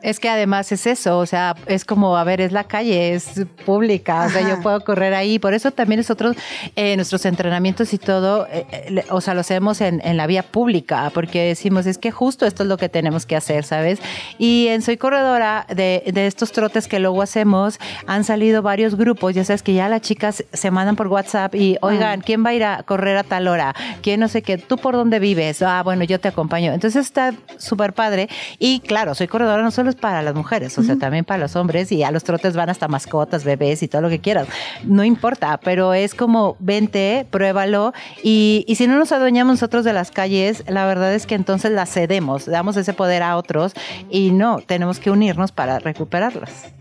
Speaker 6: Es que además es eso, o sea, es como, a ver, es la calle, es pública, o sea, yo puedo correr ahí. Por eso también nosotros, eh, nuestros entrenamientos y todo, eh, eh, o sea, lo hacemos en, en, la vía pública, porque decimos, es que justo esto es lo que tenemos que hacer, ¿sabes? Y en Soy Corredora, de, de estos trotes que luego hacemos, han salido varios grupos, ya sabes que ya las chicas se mandan por WhatsApp y, oigan, ¿quién va a ir a correr a tal hora? ¿Quién no sé qué? ¿Tú por dónde vives? Ah, bueno, yo te acompaño. Entonces está súper padre. Y claro, Soy Corredora no solo es para las mujeres, o sea, también para los hombres y a los trotes van hasta mascotas, bebés y todo lo que quieras. No importa, pero es como vente, pruébalo y, y si no nos adueñamos nosotros de las calles, la verdad es que entonces las cedemos, damos ese poder a otros y no, tenemos que unirnos para recuperarlas.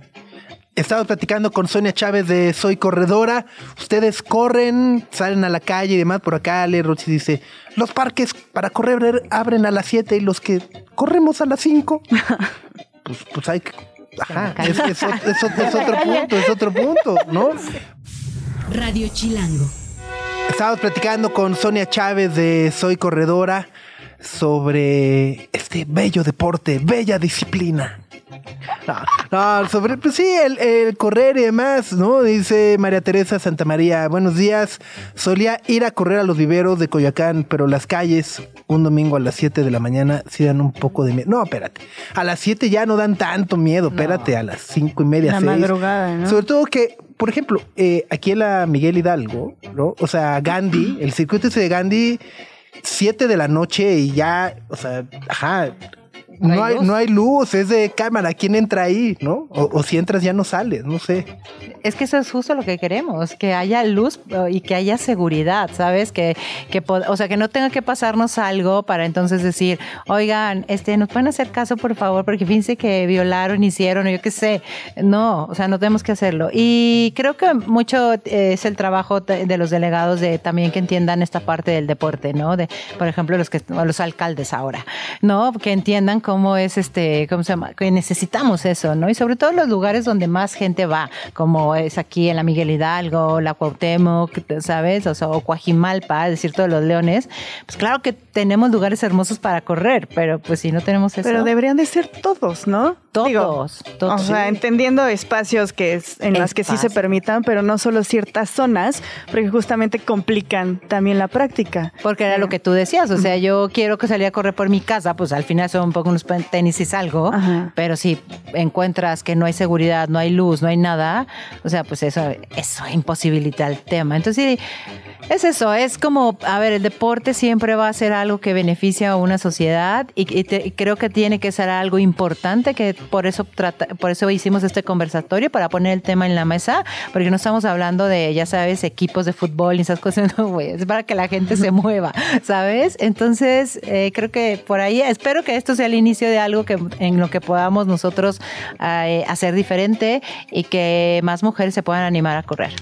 Speaker 2: Estamos platicando con Sonia Chávez de Soy Corredora. Ustedes corren, salen a la calle y demás. Por acá, Ale Rochi dice: Los parques para correr abren a las 7 y los que corremos a las 5. pues, pues hay que. Ajá, es, es, es, es, otro punto, es otro punto, ¿no?
Speaker 1: Radio Chilango.
Speaker 2: Estamos platicando con Sonia Chávez de Soy Corredora sobre este bello deporte, bella disciplina. No, no, sobre, pues sí, el, el, correr y demás, ¿no? Dice María Teresa Santa María, buenos días. Solía ir a correr a los viveros de Coyoacán, pero las calles, un domingo a las 7 de la mañana, sí dan un poco de miedo. No, espérate. A las 7 ya no dan tanto miedo, espérate, a las 5 y media,
Speaker 5: La
Speaker 2: 6.
Speaker 5: madrugada, ¿no?
Speaker 2: Sobre todo que, por ejemplo, eh, aquí en la Miguel Hidalgo, ¿no? O sea, Gandhi, el circuito ese de Gandhi, 7 de la noche y ya, o sea, ajá. No hay, no hay luz, es de cámara. ¿Quién entra ahí? ¿No? O, o, si entras ya no sales, no sé.
Speaker 6: Es que eso es justo lo que queremos, que haya luz y que haya seguridad, ¿sabes? Que, que o sea, que no tenga que pasarnos algo para entonces decir, oigan, este, nos pueden hacer caso, por favor, porque fíjense que violaron, hicieron, o yo qué sé. No, o sea, no tenemos que hacerlo. Y creo que mucho es el trabajo de los delegados de también que entiendan esta parte del deporte, ¿no? De, por ejemplo, los que los alcaldes ahora, ¿no? Que entiendan cómo es este, ¿cómo se llama? Que necesitamos eso, ¿no? Y sobre todo en los lugares donde más gente va, como es aquí en la Miguel Hidalgo, la Cuauhtémoc, ¿sabes? O, sea, o Coajimalpa, decir todos los leones. Pues claro que tenemos lugares hermosos para correr, pero pues si no tenemos eso.
Speaker 5: Pero deberían de ser todos, ¿no?
Speaker 6: Todos,
Speaker 5: Digo,
Speaker 6: todos.
Speaker 5: O sea, entendiendo espacios que es, en las que sí se permitan, pero no solo ciertas zonas, porque justamente complican también la práctica.
Speaker 6: Porque era lo que tú decías, o sea, yo quiero que salga a correr por mi casa, pues al final son un poco unos tenis y salgo,
Speaker 5: Ajá.
Speaker 6: pero si encuentras que no hay seguridad, no hay luz, no hay nada, o sea, pues eso, eso imposibilita el tema. Entonces, Es eso, es como, a ver, el deporte siempre va a ser algo que beneficia a una sociedad y, y te- y creo que tiene que ser algo importante, que por eso trata, por eso hicimos este conversatorio, para poner el tema en la mesa, porque no estamos hablando de, ya sabes, equipos de fútbol y esas cosas, no, güey, es para que la gente se mueva, ¿sabes? Entonces, eh, creo que por ahí, espero que esto sea el inicio de algo que en lo que podamos nosotros eh, hacer diferente y que más mujeres se puedan animar a correr.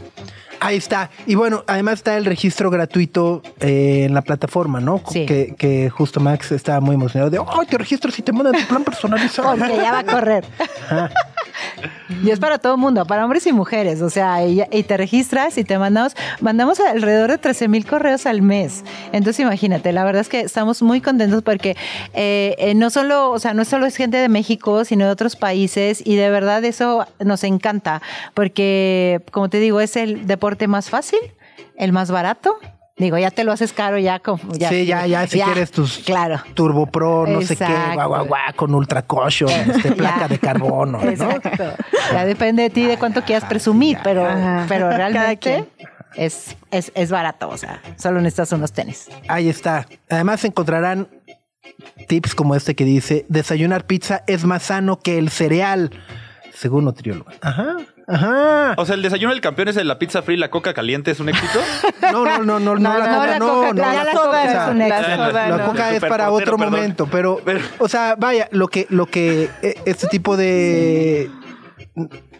Speaker 2: Ahí está. Y bueno, además está el registro gratuito eh, en la plataforma, ¿no?
Speaker 6: Sí.
Speaker 2: Que, que justo Max estaba muy emocionado de, ¡ay, te registras y te mandan tu plan personalizado!
Speaker 6: Porque ya va a correr. Y es para todo el mundo, para hombres y mujeres. O sea, y, y te registras y te mandamos, mandamos alrededor de 13 mil correos al mes. Entonces, imagínate, la verdad es que estamos muy contentos porque eh, eh, no solo, o sea, no solo es gente de México, sino de otros países. Y de verdad eso nos encanta. Porque, como te digo, es el deporte más fácil, el más barato. Digo, ya te lo haces caro, ya como.
Speaker 2: sí, ya, ya, si quieres tus
Speaker 6: Claro.
Speaker 2: Turbo Pro, no sé qué, guau, guau, guau, con ultra cushion, este, placa
Speaker 6: Ya.
Speaker 2: de carbono, ¿no?
Speaker 6: Exacto. Ya depende de ti de cuánto quieras presumir, pero,
Speaker 5: Ajá.
Speaker 6: pero realmente es, es, es barato. O sea, solo necesitas unos tenis.
Speaker 2: Ahí está. Además encontrarán tips como este que dice, desayunar pizza es más sano que el cereal, según nutriólogo. Ajá, ajá.
Speaker 4: O sea, el desayuno del campeón es el- la pizza fría y la coca caliente, ¿es un éxito?
Speaker 2: No, no, no, no, no, la
Speaker 6: no,
Speaker 2: coca,
Speaker 6: la
Speaker 2: no,
Speaker 6: coca,
Speaker 2: no, la
Speaker 6: la
Speaker 2: coca,
Speaker 6: es un
Speaker 2: la-
Speaker 6: extra.
Speaker 2: La,
Speaker 4: no.
Speaker 2: coca es para otro
Speaker 4: perdón.
Speaker 2: momento, pero,
Speaker 4: Pero-
Speaker 2: o sea, vaya, lo que, lo que eh, este tipo de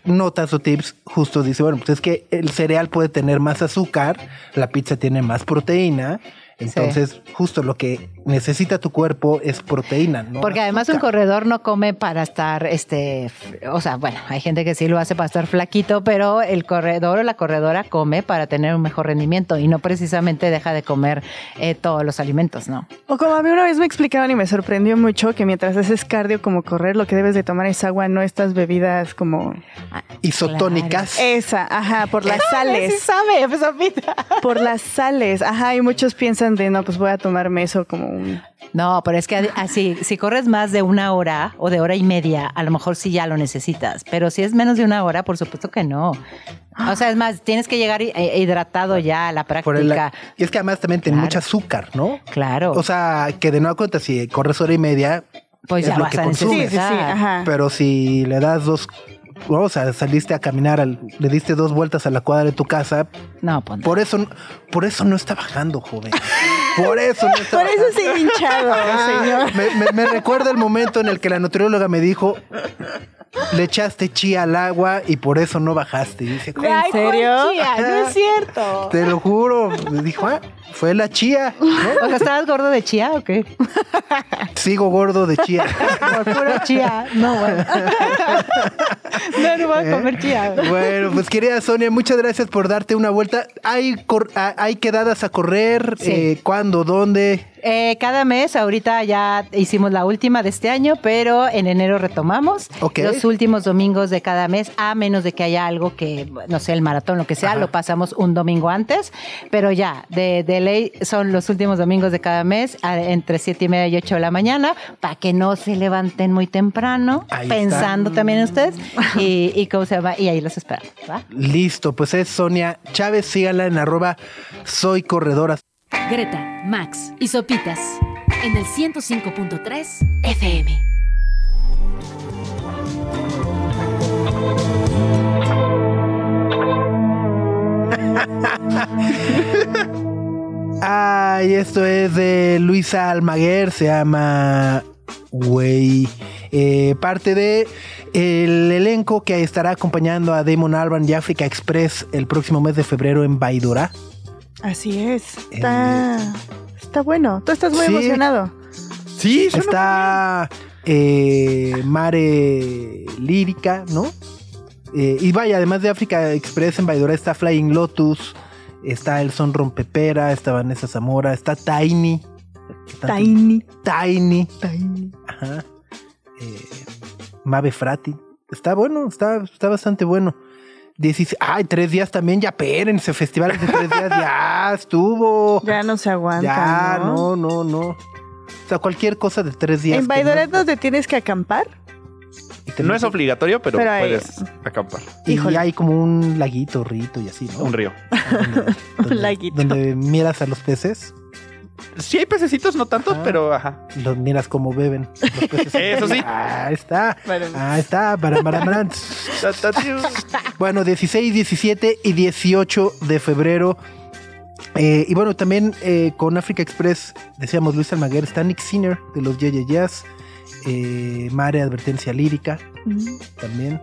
Speaker 2: notas o tips justo dice, bueno, pues es que el cereal puede tener más azúcar, la pizza tiene más proteína, entonces justo lo que necesita tu cuerpo es proteína, ¿no?
Speaker 6: Porque además un corredor no come para estar, este, o sea, bueno, hay gente que sí lo hace para estar flaquito, pero el corredor o la corredora come para tener un mejor rendimiento y no precisamente deja de comer eh, todos los alimentos, ¿no?
Speaker 5: O como a mí una vez me explicaban y me sorprendió mucho que mientras haces cardio como correr, lo que debes de tomar es agua, no estas bebidas como
Speaker 2: isotónicas.
Speaker 5: esa, ajá, por las sales.
Speaker 6: Sí sabe, pues.
Speaker 5: Por las sales, ajá, y muchos piensan de no, pues voy a tomarme eso como un
Speaker 6: No, pero es que así, si corres más de una hora o de hora y media, a lo mejor sí ya lo necesitas. Pero si es menos de una hora, por supuesto que no. O sea, es más, tienes que llegar eh, hidratado ya a la práctica.
Speaker 2: El- y es que además también tiene
Speaker 6: Claro.
Speaker 2: mucho azúcar, ¿no?
Speaker 6: Claro.
Speaker 2: O sea, que de nueva cuenta, si corres hora y media,
Speaker 6: pues
Speaker 2: es
Speaker 6: ya
Speaker 2: lo
Speaker 6: vas
Speaker 2: que
Speaker 6: a
Speaker 2: consumes.
Speaker 5: Sí, sí, sí,
Speaker 6: necesitar.
Speaker 5: ajá.
Speaker 2: pero si le das dos, o sea, saliste a caminar, al- le diste dos vueltas a la cuadra de tu casa,
Speaker 6: No, pues no.
Speaker 2: por eso, por eso no está bajando, joven. Por eso no está
Speaker 5: Por eso sigue hinchado, señor.
Speaker 2: Me, me- me recuerda el momento en el que la nutrióloga me dijo, le echaste chía al agua y por eso no bajaste. Y "¿Cómo?
Speaker 5: ¿En serio?
Speaker 6: no es cierto.
Speaker 2: te lo juro. Me dijo, "Ah, fue la chía. ¿no?
Speaker 6: O sea, ¿estabas gordo de chía o qué?
Speaker 2: Sigo gordo de chía.
Speaker 6: Por pura chía. No, bueno. No, no voy a comer chía.
Speaker 2: Bueno, pues querida Sonia, muchas gracias por darte una vuelta. ¿Hay, cor- hay quedadas a correr?
Speaker 6: Sí.
Speaker 2: Eh, ¿Cuándo? ¿Dónde?
Speaker 6: Eh, cada mes, ahorita ya hicimos la última de este año, pero en enero retomamos
Speaker 2: Ok.
Speaker 6: los últimos domingos de cada mes, a menos de que haya algo que, no sé, el maratón, lo que sea,
Speaker 2: Ajá.
Speaker 6: lo pasamos un domingo antes, pero ya, de, de ley son los últimos domingos de cada mes, a- entre siete y media y 8 de la mañana, para que no se levanten muy temprano,
Speaker 2: Ahí
Speaker 6: pensando también en ustedes, y, y cómo se llama, y ahí los esperamos, ¿va?
Speaker 2: Listo, pues es Sonia Chávez. Síganla en arroba soy corredora.
Speaker 1: Greta, Max y Sopitas en el 105.3 FM.
Speaker 2: Ay, esto es de Luisa Almaguer, se llama Güey. Eh, parte de el elenco que estará acompañando a Damon Albarn y Africa Express el próximo mes de febrero en Baidora.
Speaker 5: Así es. Está, está bueno. Tú estás muy
Speaker 2: Sí.
Speaker 5: emocionado.
Speaker 4: Sí,
Speaker 2: Está eh, Mare Lírica, ¿no? Eh, y vaya, además de África Express en Baidora está Flying Lotus, está El Son Rompepera, está Vanessa Zamora, está Tiny.
Speaker 5: Tiny.
Speaker 2: Tiny.
Speaker 5: Tiny.
Speaker 2: Ajá. Eh, Mave Frati. Está bueno, está, está bastante bueno. 16 Ay, tres días también, ya espérense, festivales de tres días, ya estuvo.
Speaker 5: Ya no se aguanta.
Speaker 2: Ya,
Speaker 5: ¿no?
Speaker 2: no, no, no. O sea, cualquier cosa de tres días.
Speaker 5: ¿En Baidoret
Speaker 2: no-
Speaker 5: donde tienes que acampar?
Speaker 4: No es obligatorio, pero,
Speaker 5: Pero hay-
Speaker 4: puedes acampar.
Speaker 2: Y
Speaker 5: Híjole.
Speaker 2: hay como un laguito, rito y así, ¿no?
Speaker 4: Un río.
Speaker 2: Donde, donde-
Speaker 5: laguito.
Speaker 2: Donde miras a los peces,
Speaker 4: Sí hay pececitos, no tantos,
Speaker 2: Ah.
Speaker 4: pero ajá.
Speaker 2: los miras como beben. Los peces.
Speaker 4: Eso sí.
Speaker 2: Ahí está. Ahí está. Bueno, 16, 17 y 18 de febrero. Eh, y bueno, también eh, con Africa Express, decíamos Luis Almaguer, está Nick Sinner de los Yeye Jazz, eh, Mare Advertencia Lírica
Speaker 5: Mm.
Speaker 2: también.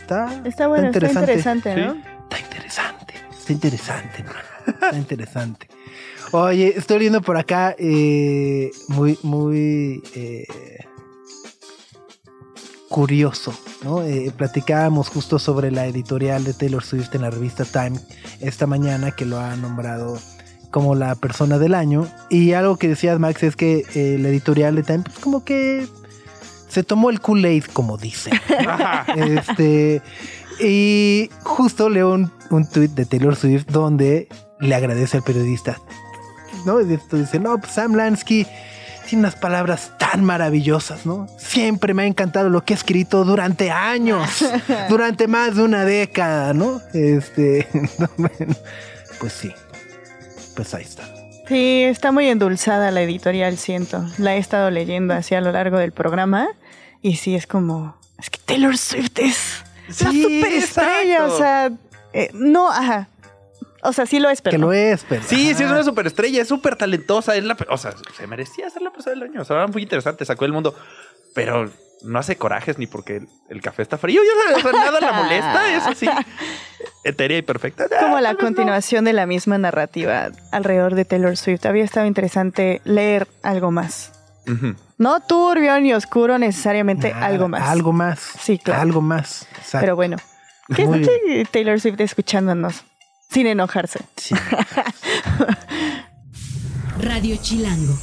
Speaker 2: Está,
Speaker 5: Está bueno, está interesante,
Speaker 4: Sí.
Speaker 5: ¿no?
Speaker 2: Está interesante, está interesante, hermano. Está interesante. Oye, estoy viendo por acá eh, muy, muy eh, curioso, ¿no? Eh, platicábamos justo sobre la editorial de Taylor Swift en la revista Time esta mañana que lo ha nombrado como la persona del año. Y algo que decías, Max, es que la editorial de Time, pues como que se tomó el Kool-Aid, como dicen. Este, y justo leo un, un tweet de Taylor Swift donde le agradece al periodista. ¿No? Dice, no, pues Sam Lansky tiene unas palabras tan maravillosas, ¿no? Siempre me ha encantado lo que ha escrito durante años, durante más de una década, ¿no? Este, pues sí, pues ahí está.
Speaker 5: Sí, está muy endulzada la editorial, siento. La he estado leyendo así a lo largo del programa. Y sí, es como. Es que Taylor Swift es la
Speaker 4: Sí,
Speaker 5: superestrella.
Speaker 4: exacto.
Speaker 5: O sea, eh, no, ajá. O sea, sí lo es, pero.
Speaker 2: que
Speaker 5: no.
Speaker 2: lo es, pero.
Speaker 4: Sí, sí, es una superestrella, es súper talentosa. Es la, o sea, se merecía ser la persona del año. O sea, era muy interesante, sacó el mundo. Pero no hace corajes ni porque el, el café está frío. y, o sea, nada la molesta, es así. Etérea y perfecta.
Speaker 5: como
Speaker 4: Ah,
Speaker 5: la continuación de la misma narrativa alrededor de Taylor Swift. Había estado interesante leer algo más. No turbio ni oscuro necesariamente,
Speaker 2: Nada,
Speaker 5: algo más.
Speaker 2: Algo más.
Speaker 5: Sí, claro.
Speaker 2: Algo más. Exacto.
Speaker 5: Pero bueno, ¿qué es Taylor Swift escuchándonos? Sin enojarse.
Speaker 2: Sí.
Speaker 1: Radio Chilango.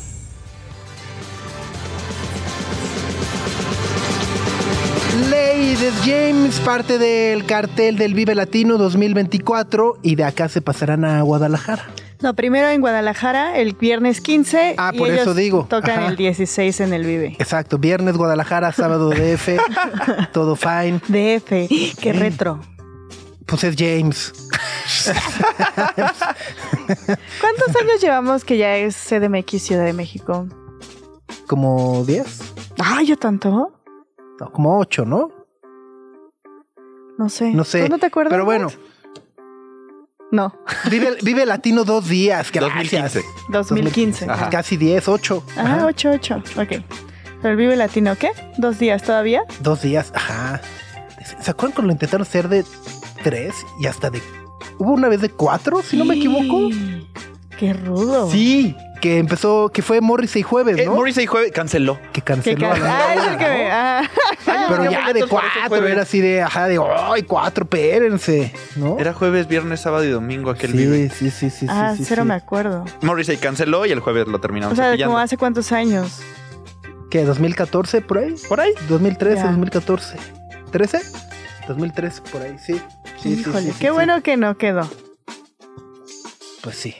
Speaker 2: Ladies James, parte del cartel del Vive Latino 2024 y de acá se pasarán a Guadalajara.
Speaker 5: No, primero en Guadalajara, el viernes 15.
Speaker 2: Ah,
Speaker 5: y
Speaker 2: por
Speaker 5: ellos
Speaker 2: eso digo.
Speaker 5: Tocan
Speaker 2: Ajá.
Speaker 5: el 16 en el Vive.
Speaker 2: Exacto, viernes Guadalajara, sábado DF, todo fine.
Speaker 5: DF, qué
Speaker 2: Sí.
Speaker 5: retro.
Speaker 2: Pues es James.
Speaker 5: ¿Cuántos años llevamos que ya es CDMX Ciudad de México?
Speaker 2: Como 10,
Speaker 5: Ah, ¿ya tanto?
Speaker 2: no, como 8, ¿no?
Speaker 5: No sé.
Speaker 2: No sé.
Speaker 5: ¿Tú no te acuerdas?
Speaker 2: Pero bueno?
Speaker 5: No,
Speaker 2: Vive, Vive Latino dos días, gracias.
Speaker 4: 2015.
Speaker 5: 2015.
Speaker 4: Ajá.
Speaker 2: Casi 10, 8.
Speaker 5: Ah, 8, 8. Ok. Pero el Vive Latino, ¿qué? ¿Dos días todavía?
Speaker 2: Dos días, ajá. ¿Se acuerdan cuando lo intentaron hacer de 3 y hasta de... Hubo una vez de 4, si no me equivoco?
Speaker 5: Qué rudo.
Speaker 2: Sí, que empezó, que fue Morrissey jueves,
Speaker 4: Eh,
Speaker 2: ¿no?
Speaker 4: Morrissey jueves canceló.
Speaker 2: que canceló.
Speaker 5: ah, es el que ah.
Speaker 2: Pero ya de cuatro, era así de, ajá, de, ay, cuatro, espérense, ¿no?
Speaker 4: Era jueves, viernes, sábado y domingo aquel
Speaker 2: sí,
Speaker 4: vive.
Speaker 2: sí, sí, sí,
Speaker 5: Ah,
Speaker 2: sí, sí,
Speaker 5: cero
Speaker 2: sí.
Speaker 5: me acuerdo.
Speaker 4: Morrissey canceló y el jueves lo terminaron
Speaker 5: O sea, como hace cuántos años.
Speaker 2: ¿Qué, 2014 por ahí?
Speaker 4: Por ahí.
Speaker 2: 2013,
Speaker 5: Ya.
Speaker 2: 2014. ¿13? 2013 por ahí, sí. Sí,
Speaker 5: Híjole,
Speaker 2: sí, sí,
Speaker 5: qué bueno que no quedó.
Speaker 2: Pues sí.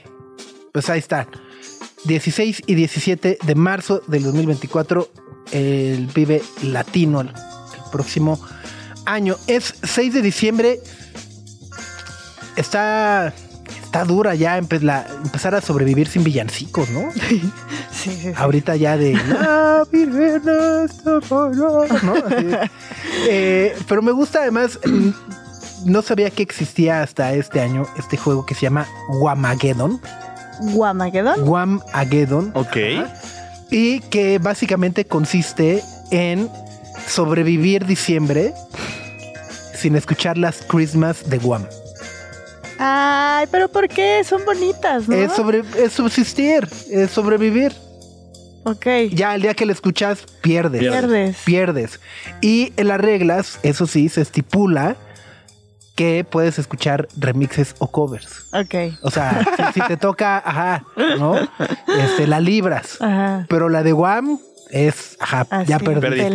Speaker 2: Pues ahí está. 16 y 17 de marzo del 2024, el Vive Latino, el, el próximo año. Es 6 de diciembre. Está, está dura ya empe- la- empezar a sobrevivir sin villancicos, ¿no?
Speaker 5: Sí, sí, sí.
Speaker 2: Ahorita ya de la Virgen está fallando", ¿no? Así. Eh, pero me gusta además, mm, no sabía que existía hasta este año este juego que se llama Wamageddon.
Speaker 5: Guamagedón.
Speaker 2: Whamageddon.
Speaker 4: Ok.
Speaker 2: Ajá. Y que básicamente consiste en sobrevivir diciembre sin escuchar las Christmas de Guam.
Speaker 5: Ay, pero ¿por qué? Son bonitas, ¿no?
Speaker 2: Es, sobre, es subsistir, es sobrevivir.
Speaker 5: Ok.
Speaker 2: Ya el día que la escuchas, pierdes.
Speaker 5: Pierdes.
Speaker 2: Pierdes. Y en las reglas, eso sí, se estipula que puedes escuchar remixes o covers.
Speaker 5: Ok.
Speaker 2: O sea, si, si te toca, ajá, ¿no? Este, la libras.
Speaker 5: Ajá.
Speaker 2: Pero la de Guam es, ajá,
Speaker 5: Así,
Speaker 2: ya perdiste.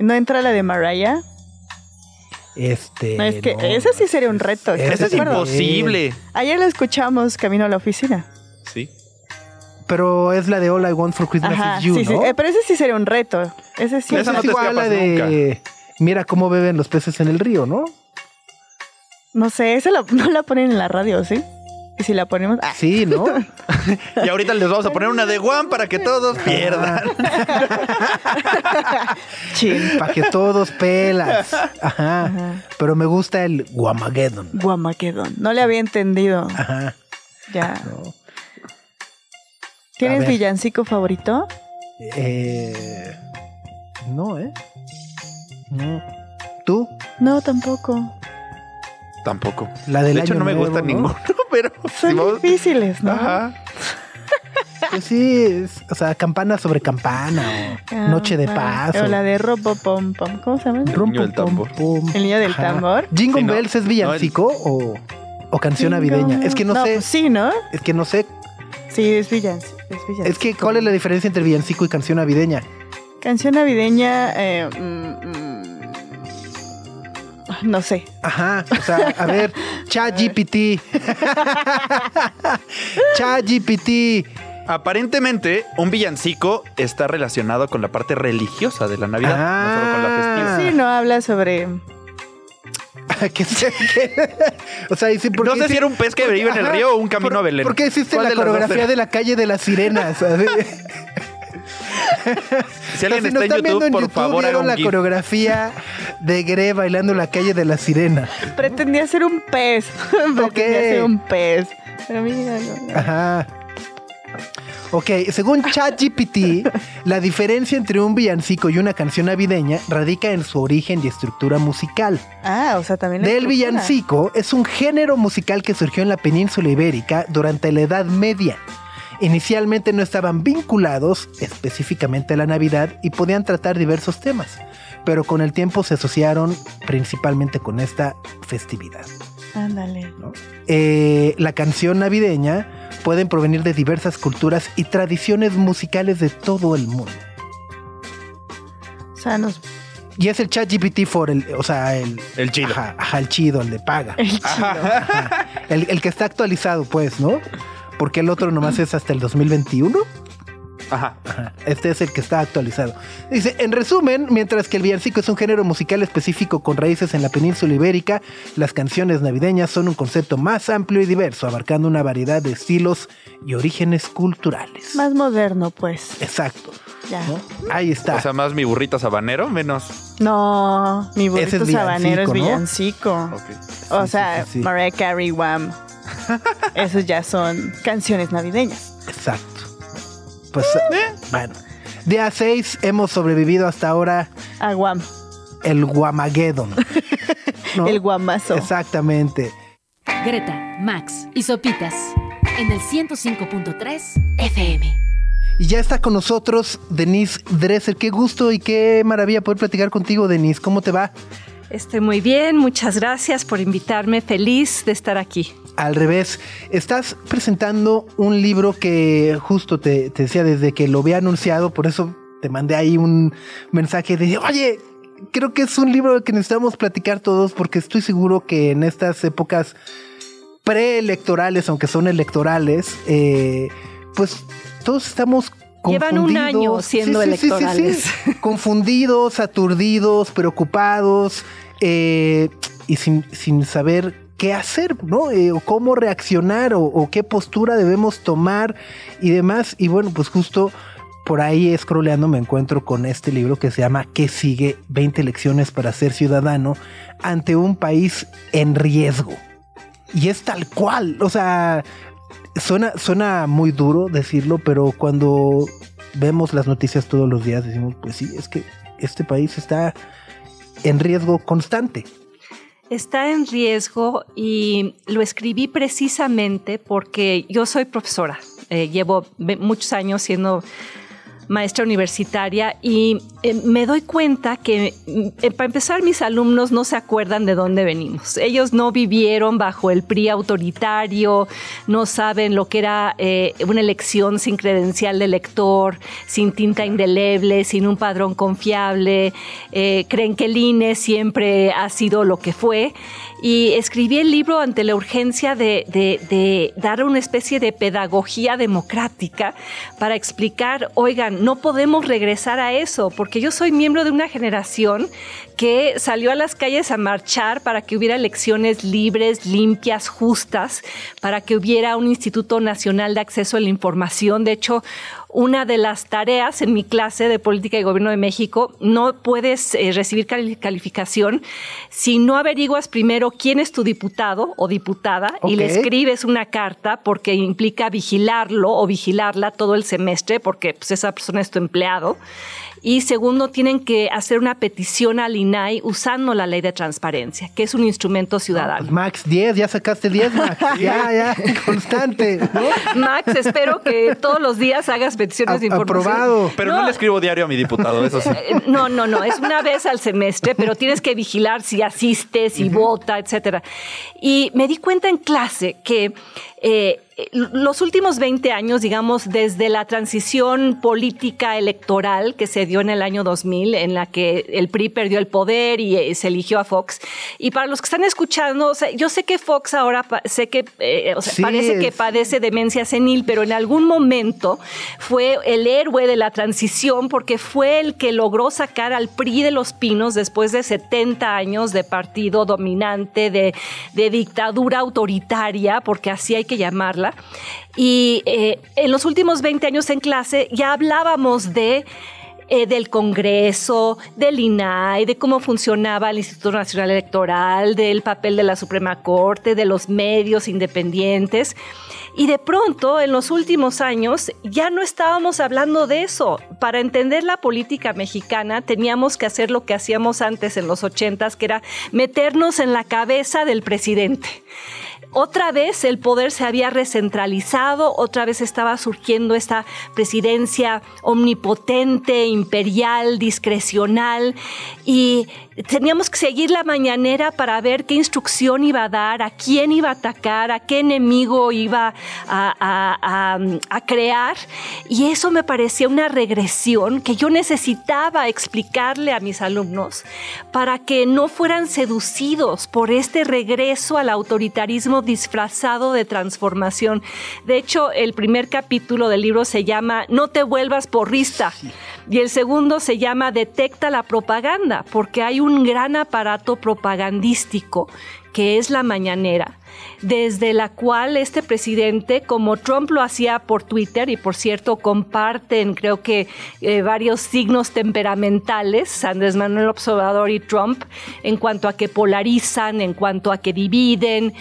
Speaker 5: ¿No entra la de Mariah?
Speaker 2: Este.
Speaker 5: No, es que
Speaker 2: no,
Speaker 5: ese sí sería un reto. ¿estás
Speaker 2: Ese
Speaker 4: Eso
Speaker 5: de
Speaker 4: es imposible.
Speaker 5: Ayer lo escuchamos camino a la oficina.
Speaker 4: Sí.
Speaker 2: Pero es la de All I Want for Christmas
Speaker 5: Ajá,
Speaker 2: is You,
Speaker 5: sí, sí.
Speaker 2: ¿no?
Speaker 5: Eh, pero ese sí sería un reto. Ese sí.
Speaker 4: Esa
Speaker 2: es
Speaker 4: no
Speaker 2: igual la de Mira cómo beben los peces en el río, ¿no?
Speaker 5: No sé, esa la- no la ponen en la radio, ¿sí? Y si la ponemos. Ah,
Speaker 2: Sí, ¿no?
Speaker 4: Y ahorita les vamos a poner una de One para que todos pierdan.
Speaker 5: chin.
Speaker 2: Para que todos pelas. Ajá. Pero me gusta el Guamageddon.
Speaker 5: Guamaquedón. No le había entendido.
Speaker 2: Ajá.
Speaker 5: Ya.
Speaker 2: No.
Speaker 5: ¿Tienes villancico favorito?
Speaker 2: Eh, no, ¿eh? No. ¿Tú?
Speaker 5: No, tampoco.
Speaker 4: Tampoco.
Speaker 2: La del
Speaker 4: de hecho,
Speaker 2: año
Speaker 4: no me
Speaker 2: nuevo,
Speaker 4: gusta
Speaker 2: ¿no?
Speaker 4: ninguno, pero
Speaker 5: Son
Speaker 4: si
Speaker 5: difíciles, ¿no?
Speaker 4: Ajá.
Speaker 2: Pues sí, es- o sea, campana sobre campana o
Speaker 5: Ah,
Speaker 2: noche de paz.
Speaker 5: O la de Robopom Pom. ¿Cómo se llama?
Speaker 2: rum,
Speaker 4: niño del tambor.
Speaker 5: El niño del
Speaker 2: Ajá.
Speaker 5: tambor.
Speaker 2: Jingle
Speaker 4: Sí, ¿no?
Speaker 2: Bells es villancico o, o canción navideña. Es que no, sé,
Speaker 5: pues sí, ¿no?
Speaker 2: es que no sé,
Speaker 5: Sí, es villancico. Es, villancico.
Speaker 2: es que cuál es la diferencia entre villancico y canción navideña.
Speaker 5: Canción navideña. eh, mm, mm, no sé.
Speaker 2: Ajá, o sea, a ver, ChatGPT. ChatGPT.
Speaker 4: Aparentemente, un villancico está relacionado con la parte religiosa de la Navidad, no solo con la festiva.
Speaker 2: Ah.
Speaker 5: Sí, no habla sobre.
Speaker 2: que sé que- o sea, y ¿por
Speaker 4: No
Speaker 2: qué
Speaker 4: sé si era un pez que vive en el río o un camino
Speaker 2: por-
Speaker 4: a Belén.
Speaker 2: ¿Por qué hiciste
Speaker 4: ¿Cuál
Speaker 2: la
Speaker 4: de
Speaker 2: coreografía de la calle de las sirenas?
Speaker 4: Si alguien
Speaker 2: Si
Speaker 4: está en YouTube, por favor, haga
Speaker 2: vieron
Speaker 4: un
Speaker 2: la
Speaker 4: GIF.
Speaker 2: coreografía de Gre bailando la calle de la sirena.
Speaker 5: Pretendía ser un pez. Pretendía ser un pez. Pero mira, no, no.
Speaker 2: Ajá. Ok, según ChatGPT, la diferencia entre un villancico y una canción navideña radica en su origen y estructura musical.
Speaker 5: Ah, o sea, también.
Speaker 2: Del
Speaker 5: estructura.
Speaker 2: villancico es un género musical que surgió en la península ibérica durante la Edad Media. Inicialmente no estaban vinculados específicamente a la Navidad y podían tratar diversos temas, pero con el tiempo se asociaron principalmente con esta festividad.
Speaker 5: Ándale.
Speaker 2: Eh, la canción navideña pueden provenir de diversas culturas y tradiciones musicales de todo el mundo.
Speaker 5: O sea, nos.
Speaker 2: Y es el chat GPT for el, o sea, el,
Speaker 4: El chido.
Speaker 2: Ajá, ajá, el chido, el de paga.
Speaker 5: El chido.
Speaker 2: Ajá. El, el que está actualizado, pues, ¿no? Porque el otro nomás es hasta el 2021.
Speaker 4: Ajá.
Speaker 2: Ajá. Este es el que está actualizado. Dice, en resumen, mientras que el villancico es un género musical específico con raíces en la península ibérica, las canciones navideñas son un concepto más amplio y diverso, abarcando una variedad de estilos y orígenes culturales.
Speaker 5: Más moderno, pues.
Speaker 2: Exacto.
Speaker 5: Ya.
Speaker 2: ¿no? Ahí está.
Speaker 4: O sea, más mi burrita sabanero, menos.
Speaker 5: No, mi burrito
Speaker 2: es
Speaker 5: sabanero es
Speaker 2: villancico, ¿no?
Speaker 5: villancico. O
Speaker 2: Sí,
Speaker 5: sea,
Speaker 2: sí, sí, sí.
Speaker 5: Mariah Carey, Wham. Esos ya son canciones navideñas.
Speaker 2: Exacto. Pues, bueno. Día 6 hemos sobrevivido hasta ahora
Speaker 5: A Wham.
Speaker 2: el Guamageddon. ¿no?
Speaker 5: El guamazo.
Speaker 2: Exactamente.
Speaker 1: Greta, Max y Sopitas en el 105.3 FM.
Speaker 2: Y ya está con nosotros Denise Dresser. Qué gusto y qué maravilla poder platicar contigo, Denise. ¿Cómo te va?
Speaker 7: Estoy muy bien, muchas gracias por invitarme, feliz de estar aquí.
Speaker 2: Al revés, estás presentando un libro que justo te, decía desde que lo había anunciado, por eso te mandé ahí un mensaje de, oye, creo que es un libro que necesitamos platicar todos porque estoy seguro que en estas épocas preelectorales, aunque son electorales, eh, pues todos estamos
Speaker 7: Llevan un año siendo electorales.
Speaker 2: confundidos, aturdidos, preocupados eh, y sin, sin saber qué hacer, ¿no? Eh, o cómo reaccionar o, o qué postura debemos tomar y demás. Y bueno, pues justo por ahí scrolleando me encuentro con este libro que se llama ¿Qué sigue? 20 lecciones para ser ciudadano ante un país en riesgo. Y es tal cual, o sea, suena, suena muy duro decirlo, pero cuando vemos las noticias todos los días decimos, pues sí, es que este país está en riesgo constante.
Speaker 7: Está en riesgo y lo escribí precisamente porque yo soy profesora. Eh, llevo muchos años siendo maestra universitaria y eh, me doy cuenta que eh, para empezar mis alumnos no se acuerdan de dónde venimos. Ellos no vivieron bajo el PRI autoritario, no saben lo que era eh, una elección sin credencial de lector, sin tinta indeleble, sin un padrón confiable, creen que el INE siempre ha sido lo que fue y escribí el libro ante la urgencia de, de, dar una especie de pedagogía democrática para explicar, oigan, no podemos regresar a eso, porque yo soy miembro de una generación que salió a las calles a marchar para que hubiera elecciones libres, limpias, justas, para que hubiera un Instituto Nacional de Acceso a la Información. De hecho, una de las tareas en mi clase de Política y Gobierno de México, no puedes eh, recibir calificación si no averiguas primero quién es tu diputado o diputada y le escribes una carta porque implica vigilarlo o vigilarla todo el semestre porque pues, esa persona es tu empleado. Y segundo, tienen que hacer una petición al INAI usando la ley de transparencia, que es un instrumento ciudadano.
Speaker 2: Pues, Max, 10, ya sacaste 10, Max. ya, ya, constante.
Speaker 7: Max, espero que todos los días hagas peticiones de información.
Speaker 2: Aprobado.
Speaker 4: Pero no, le escribo diario a mi diputado, eso sí.
Speaker 7: Eh, no, no, no, es una vez al semestre, pero tienes que vigilar si asiste, si vota, etcétera. Y me di cuenta en clase que eh, los últimos 20 años, digamos, desde la transición política electoral que se dio en el año 2000, en la que el PRI perdió el poder y eh, se eligió a Fox. Y para los que están escuchando, yo sé que Fox ahora sé que eh, parece que padece demencia senil, pero en algún momento fue el héroe de la transición porque fue el que logró sacar al PRI de los pinos después de 70 años de partido dominante, de, de dictadura autoritaria, porque así hay que llamarla. Y eh, en los últimos 20 años en clase ya hablábamos de eh, del Congreso, del INAI, de cómo funcionaba el Instituto Nacional Electoral, del papel de la Suprema Corte, de los medios independientes. Y de pronto, en los últimos años, ya no estábamos hablando de eso. Para entender la política mexicana teníamos que hacer lo que hacíamos antes en los ochentas, que era meternos en la cabeza del presidente otra vez el poder se había recentralizado, otra vez estaba surgiendo esta presidencia omnipotente, imperial, discrecional y teníamos que seguir la mañanera para ver qué instrucción iba a dar, a quién iba a atacar, a qué enemigo iba a, crear. Y eso me parecía una regresión que yo necesitaba explicarle a mis alumnos para que no fueran seducidos por este regreso al autoritarismo disfrazado de transformación. De hecho, el primer capítulo del libro se llama No te vuelvas porrista. Y el segundo se llama Detecta la propaganda, porque hay un gran aparato propagandístico que es la mañanera, desde la cual este presidente, como Trump lo hacía por Twitter, y por cierto comparten creo que eh, varios signos temperamentales, Andrés Manuel Observador y Trump, en cuanto a que polarizan, en cuanto a que dividen,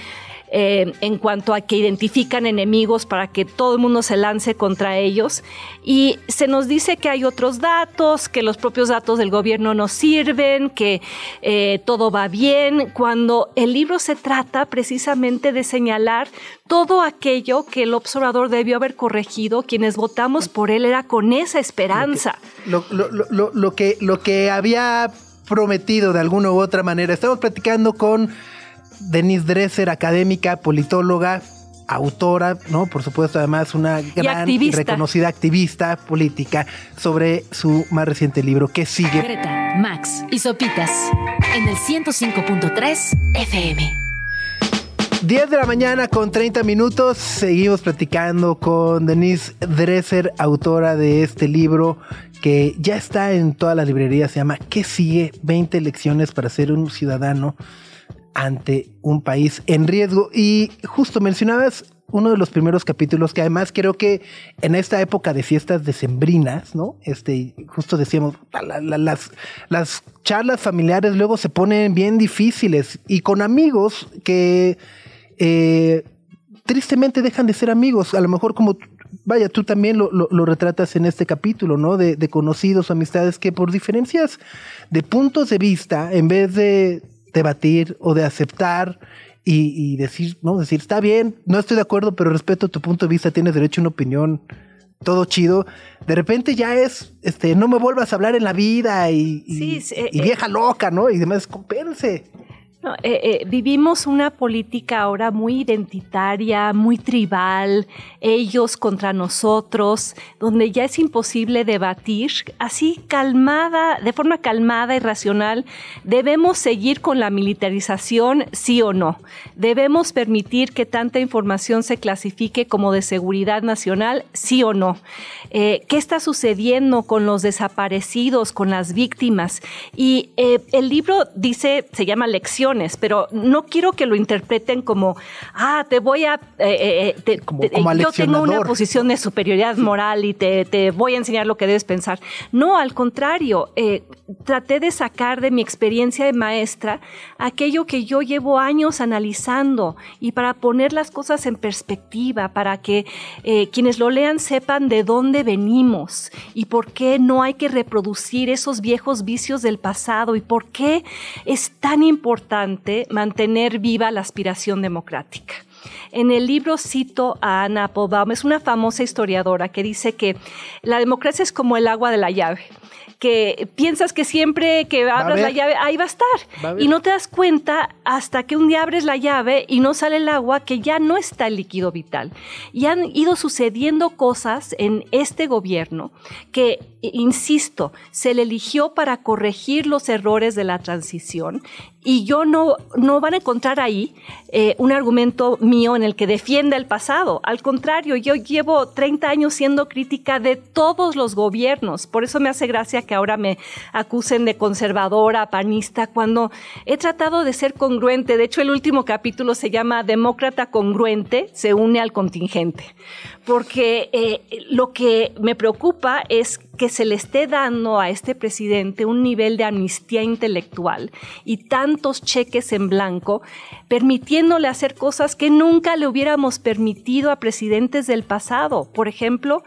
Speaker 7: eh, en cuanto a que identifican enemigos para que todo el mundo se lance contra ellos. Y se nos dice que hay otros datos, que los propios datos del gobierno no sirven, que eh, todo va bien, cuando el libro se trata precisamente de señalar todo aquello que el observador debió haber corregido, quienes votamos por él era con esa esperanza.
Speaker 2: lo que, lo que había prometido de alguna u otra manera. Estamos platicando con Denise Dresser, académica, politóloga, autora, ¿no? Por supuesto, además una gran y, reconocida activista política sobre su más reciente libro que sigue.
Speaker 1: Greta, Max y Sopitas en el 105.3 FM.
Speaker 2: 10 de la mañana con 30 minutos. Seguimos platicando con Denise Dresser, autora de este libro que ya está en todas las librerías. Se llama ¿Qué sigue? 20 lecciones para ser un ciudadano ante un país en riesgo. Y justo mencionabas uno de los primeros capítulos que además creo que en esta época de fiestas decembrinas, ¿no? Este, justo decíamos, las, las charlas familiares luego se ponen bien difíciles y con amigos que eh, tristemente dejan de ser amigos, a lo mejor como vaya, tú también lo, lo, retratas en este capítulo, ¿no? De, de, conocidos, amistades que por diferencias de puntos de vista, en vez de debatir o de aceptar y, decir, no, decir, está bien, no estoy de acuerdo, pero respeto tu punto de vista, tienes derecho a una opinión todo chido, de repente ya es, este, no me vuelvas a hablar en la vida y, y-
Speaker 7: Sí, sí, eh,
Speaker 2: y vieja loca, ¿no? Y demás, espérense.
Speaker 7: No, eh, eh, vivimos una política ahora muy identitaria, muy tribal, ellos contra nosotros, donde ya es imposible debatir. Así calmada, de forma calmada y racional, debemos seguir con la militarización, sí o no. Debemos permitir que tanta información se clasifique como de seguridad nacional, sí o no. Eh, ¿Qué está sucediendo con los desaparecidos, con las víctimas? Y eh, el libro dice, se llama Lecciones, pero no quiero que lo interpreten como, ah, te voy a... eh, eh, te-
Speaker 2: Como- como
Speaker 7: yo tengo una posición de superioridad moral y te, te voy a enseñar lo que debes pensar. No, al contrario, eh, traté de sacar de mi experiencia de maestra aquello que yo llevo años analizando y para poner las cosas en perspectiva, para que eh, quienes lo lean sepan de dónde venimos y por qué no hay que reproducir esos viejos vicios del pasado y por qué es tan importante mantener viva la aspiración democrática. En el libro cito a Anna Applebaum, es una famosa historiadora que dice que la democracia es como el agua de la llave que piensas que siempre que abras la llave, ahí va a estar.
Speaker 2: Va a
Speaker 7: y no te das cuenta hasta que un día abres la llave y no sale el agua, que ya no está el líquido vital. Y han ido sucediendo cosas en este gobierno que, insisto, se le eligió para corregir los errores de la transición. Y yo no, no van a encontrar ahí eh, un argumento mío en el que defienda el pasado. Al contrario, yo llevo 30 años siendo crítica de todos los gobiernos. Por eso me hace gracia que ahora me acusen de conservadora, panista, cuando he tratado de ser congruente. De hecho, el último capítulo se llama Demócrata congruente, se une al contingente. Porque eh, lo que me preocupa es que se le esté dando a este presidente un nivel de amnistía intelectual y tantos cheques en blanco, permitiéndole hacer cosas que nunca le hubiéramos permitido a presidentes del pasado. Por ejemplo,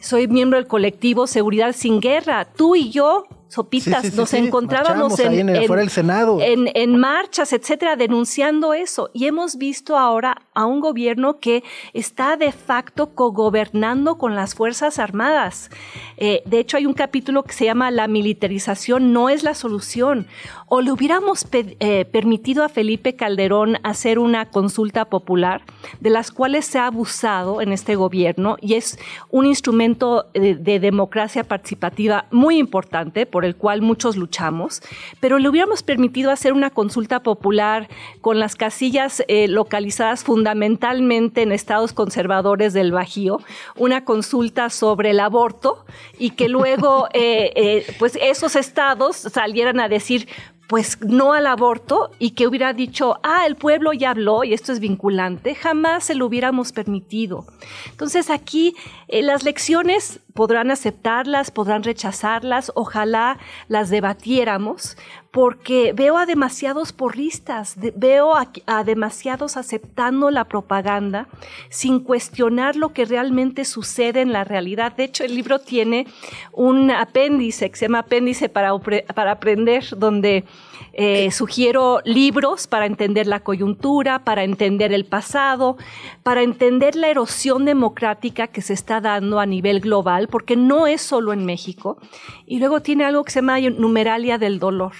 Speaker 7: soy miembro del colectivo Seguridad sin Guerra. Tú y yo, Sopitas,
Speaker 2: Sí, sí,
Speaker 7: nos
Speaker 2: sí.
Speaker 7: encontrábamos
Speaker 2: ahí en el- Senado.
Speaker 7: en- en marchas, etcétera, denunciando eso. Y hemos visto ahora a un gobierno que está de facto cogobernando con las Fuerzas Armadas. Eh, de hecho, hay un capítulo que se llama La militarización no es la solución. O le hubiéramos eh, permitido a Felipe Calderón hacer una consulta popular, de las cuales se ha abusado en este gobierno, y es un instrumento de, de democracia participativa muy importante, por el cual muchos luchamos, pero le hubiéramos permitido hacer una consulta popular con las casillas eh, localizadas fundamentalmente en estados conservadores del Bajío, una consulta sobre el aborto y que luego eh, eh, pues esos estados salieran a decir pues no al aborto y que hubiera dicho, ah, el pueblo ya habló y esto es vinculante, jamás se lo hubiéramos permitido. Entonces aquí eh, las lecciones podrán aceptarlas, podrán rechazarlas, ojalá las debatiéramos, porque veo a demasiados porristas, veo a, demasiados aceptando la propaganda sin cuestionar lo que realmente sucede en la realidad. De hecho, el libro tiene un apéndice que se llama Apéndice para, para Aprender, donde eh, sugiero libros para entender la coyuntura, para entender el pasado, para entender la erosión democrática que se está dando a nivel global, porque no es solo en México. Y luego tiene algo que se llama numeralia del dolor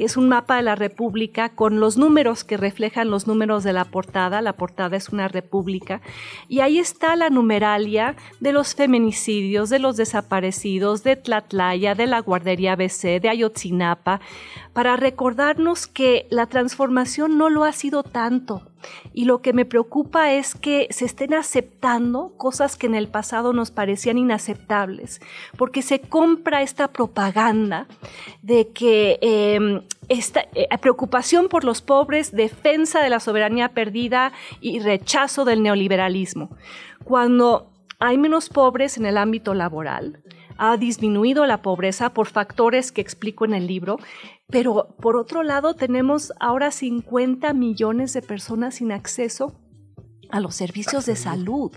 Speaker 7: que es un mapa de la República con los números que reflejan los números de la portada. La portada es una república. Y ahí está la numeralia de los feminicidios, de los desaparecidos, de Tlatlaya, de la guardería BC, de Ayotzinapa, para recordarnos que la transformación no lo ha sido tanto. Y lo que me preocupa es que se estén aceptando cosas que en el pasado nos parecían inaceptables, porque se compra esta propaganda de que eh, esta preocupación por los pobres, defensa de la soberanía perdida y rechazo del neoliberalismo. Cuando hay menos pobres en el ámbito laboral, ha disminuido la pobreza por factores que explico en el libro, pero por otro lado tenemos ahora 50 millones de personas sin acceso a los servicios de salud.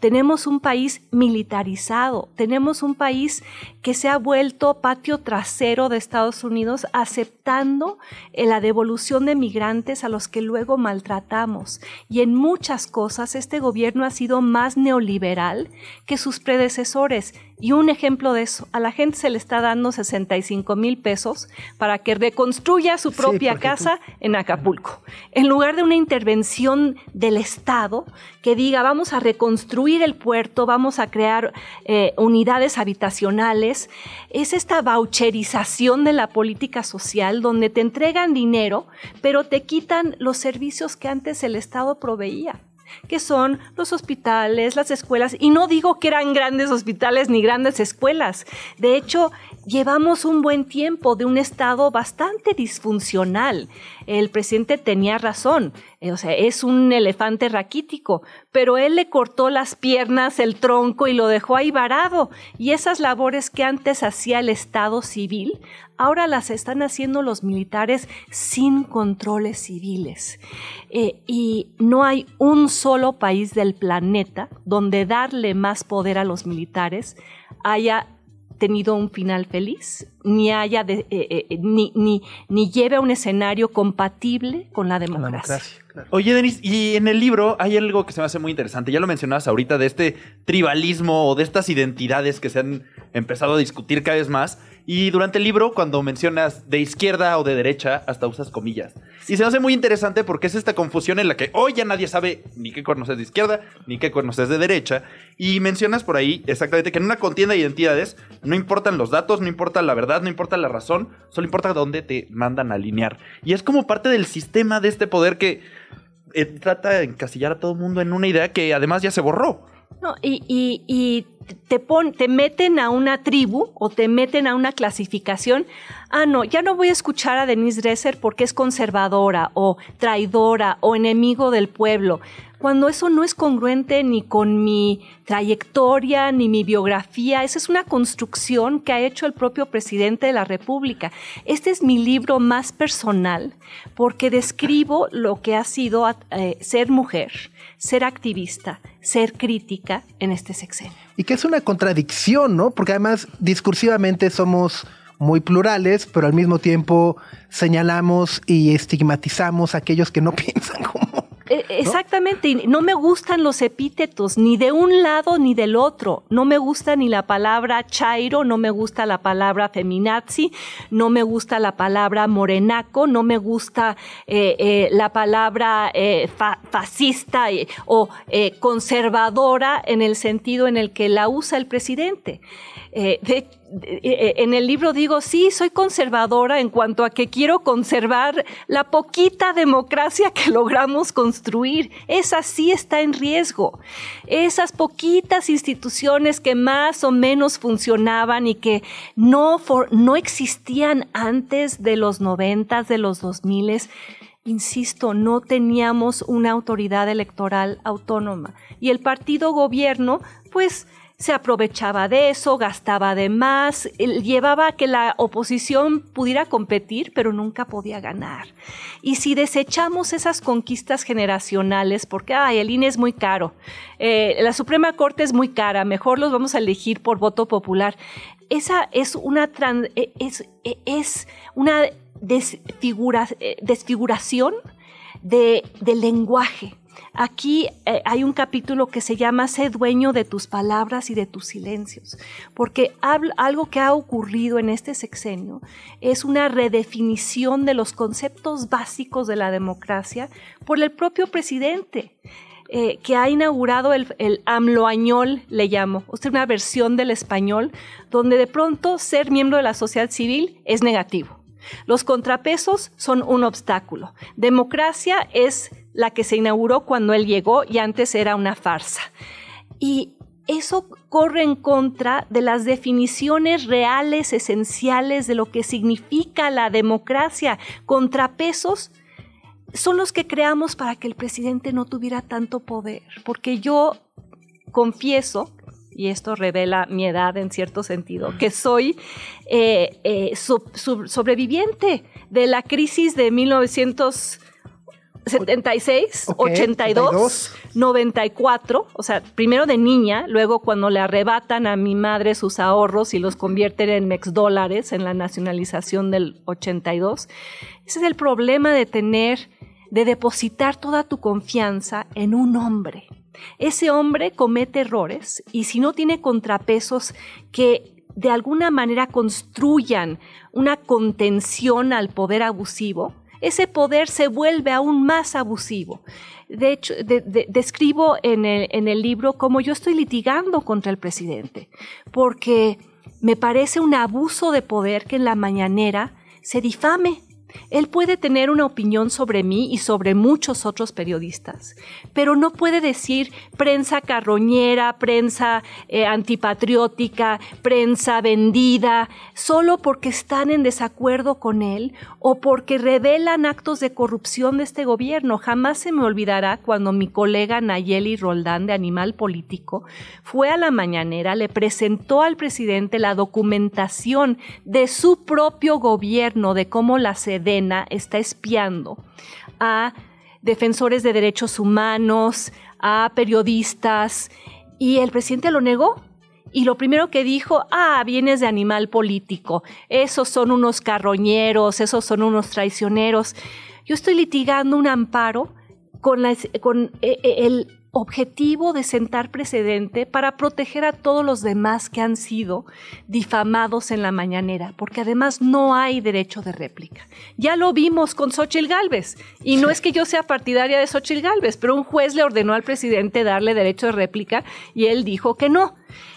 Speaker 7: Tenemos un país militarizado, tenemos un país que se ha vuelto patio trasero de Estados Unidos aceptando eh, la devolución de migrantes a los que luego maltratamos. Y en muchas cosas este gobierno ha sido más neoliberal que sus predecesores. Y un ejemplo de eso, a la gente se le está dando 65 mil pesos para que reconstruya su propia casa en Acapulco. En lugar de una intervención del Estado que diga, vamos a reconstruir el puerto, vamos a crear eh, unidades habitacionales, es esta voucherización de la política social donde te entregan dinero, pero te quitan los servicios que antes el Estado proveía que son los hospitales, las escuelas, y no digo que eran grandes hospitales ni grandes escuelas. De hecho, llevamos un buen tiempo de un estado bastante disfuncional. El presidente tenía razón, eh, o sea, es un elefante raquítico, pero él le cortó las piernas, el tronco y lo dejó ahí varado. Y esas labores que antes hacía el Estado civil, ahora las están haciendo los militares sin controles civiles. Eh, y no hay un solo país del planeta donde darle más poder a los militares haya tenido un final feliz, ni haya eh, eh, ni, ni, ni, lleve a un escenario compatible con la democracia.
Speaker 4: Oye, Denis, y en el libro hay algo que se me hace muy interesante. Ya lo mencionabas ahorita de este tribalismo o de estas identidades que se han empezado a discutir cada vez más. Y durante el libro, cuando mencionas de izquierda o de derecha, hasta usas comillas. Y se hace muy interesante porque es esta confusión en la que hoy ya nadie sabe ni qué cuernos es de izquierda, ni qué cuernos es de derecha. Y mencionas por ahí exactamente que en una contienda de identidades no importan los datos, no importa la verdad, no importa la razón, solo importa dónde te mandan a alinear. Y es como parte del sistema de este poder que eh, trata de encasillar a todo el mundo en una idea que además ya se borró.
Speaker 7: No, y, y, te, pon, te meten a una tribu o te meten a una clasificación. Ah, no, ya no voy a escuchar a Denise Dresser porque es conservadora o traidora o enemigo del pueblo cuando eso no es congruente ni con mi trayectoria ni mi biografía. Esa es una construcción que ha hecho el propio presidente de la República. Este es mi libro más personal porque describo lo que ha sido eh, ser mujer, ser activista, ser crítica en este sexenio.
Speaker 2: Y que es una contradicción, ¿no? Porque además discursivamente somos muy plurales, pero al mismo tiempo señalamos y estigmatizamos a aquellos que no piensan
Speaker 7: eh, exactamente, no me gustan los epítetos, ni de un lado ni del otro. No me gusta ni la palabra chairo, no me gusta la palabra feminazi, no me gusta la palabra morenaco, no me gusta eh, eh, la palabra fascista o conservadora en el sentido en el que la usa el presidente. De, eh, en el libro digo, sí, soy conservadora en cuanto a que quiero conservar la poquita democracia que logramos construir. Esa sí está en riesgo. Esas poquitas instituciones que más o menos funcionaban y que no, no existían antes de los noventas, de los dos miles, insisto, no teníamos una autoridad electoral autónoma. Y el partido gobierno, pues, se aprovechaba de eso, gastaba de más, llevaba a que la oposición pudiera competir, pero nunca podía ganar. Y si desechamos esas conquistas generacionales, porque ay, el INE es muy caro, eh, la Suprema Corte es muy cara, mejor los vamos a elegir por voto popular, esa es una, e, es, e, es una desfigura, eh, desfiguración de, del lenguaje Aquí eh, hay un capítulo que se llama Sé dueño de tus palabras y de tus silencios, porque algo que ha ocurrido en este sexenio es una redefinición de los conceptos básicos de la democracia por el propio presidente. Eh, que ha inaugurado el, el AMLOañol, le llamo, o sea, una versión del español, donde de pronto ser miembro de la sociedad civil es negativo. Los contrapesos son un obstáculo. Democracia es la que se inauguró cuando él llegó y antes era una farsa. Y eso corre en contra de las definiciones reales, esenciales de lo que significa la democracia. Contrapesos son los que creamos para que el presidente no tuviera tanto poder, porque yo confieso, y esto revela mi edad en cierto sentido, que soy eh, eh, sobreviviente de la crisis de 1900 76,
Speaker 2: Ok,
Speaker 7: 82,
Speaker 2: 82.
Speaker 7: 94, o sea, primero de niña, luego cuando le arrebatan a mi madre sus ahorros y los convierten en mex dólares en la nacionalización del 82. Ese es el problema de tener, de depositar toda tu confianza en un hombre. Ese hombre comete errores y si no tiene contrapesos que de alguna manera construyan una contención al poder abusivo, ese poder se vuelve aún más abusivo. De hecho, de- de- describo en el, en el libro cómo yo estoy litigando contra el presidente, porque me parece un abuso de poder que en la mañanera se difame. Él puede tener una opinión sobre mí y sobre muchos otros periodistas, pero no puede decir prensa carroñera, prensa eh, antipatriótica, prensa vendida, solo porque están en desacuerdo con él o porque revelan actos de corrupción de este gobierno. Jamás se me olvidará cuando mi colega Nayeli Roldán de Animal Político fue a la mañanera, le presentó al presidente la documentación de su propio gobierno de cómo la Está espiando a defensores de derechos humanos, a periodistas, y el presidente lo negó. Y lo primero que dijo, ah, vienes de animal político, esos son unos carroñeros, esos son unos traicioneros. Yo estoy litigando un amparo con eh, eh, el objetivo de sentar precedente para proteger a todos los demás que han sido difamados en la mañanera, porque además no hay derecho de réplica. Ya lo vimos con Xochitl Gálvez, y no es que yo sea partidaria de Xochitl Gálvez, pero un juez le ordenó al presidente darle derecho de réplica y él dijo que no.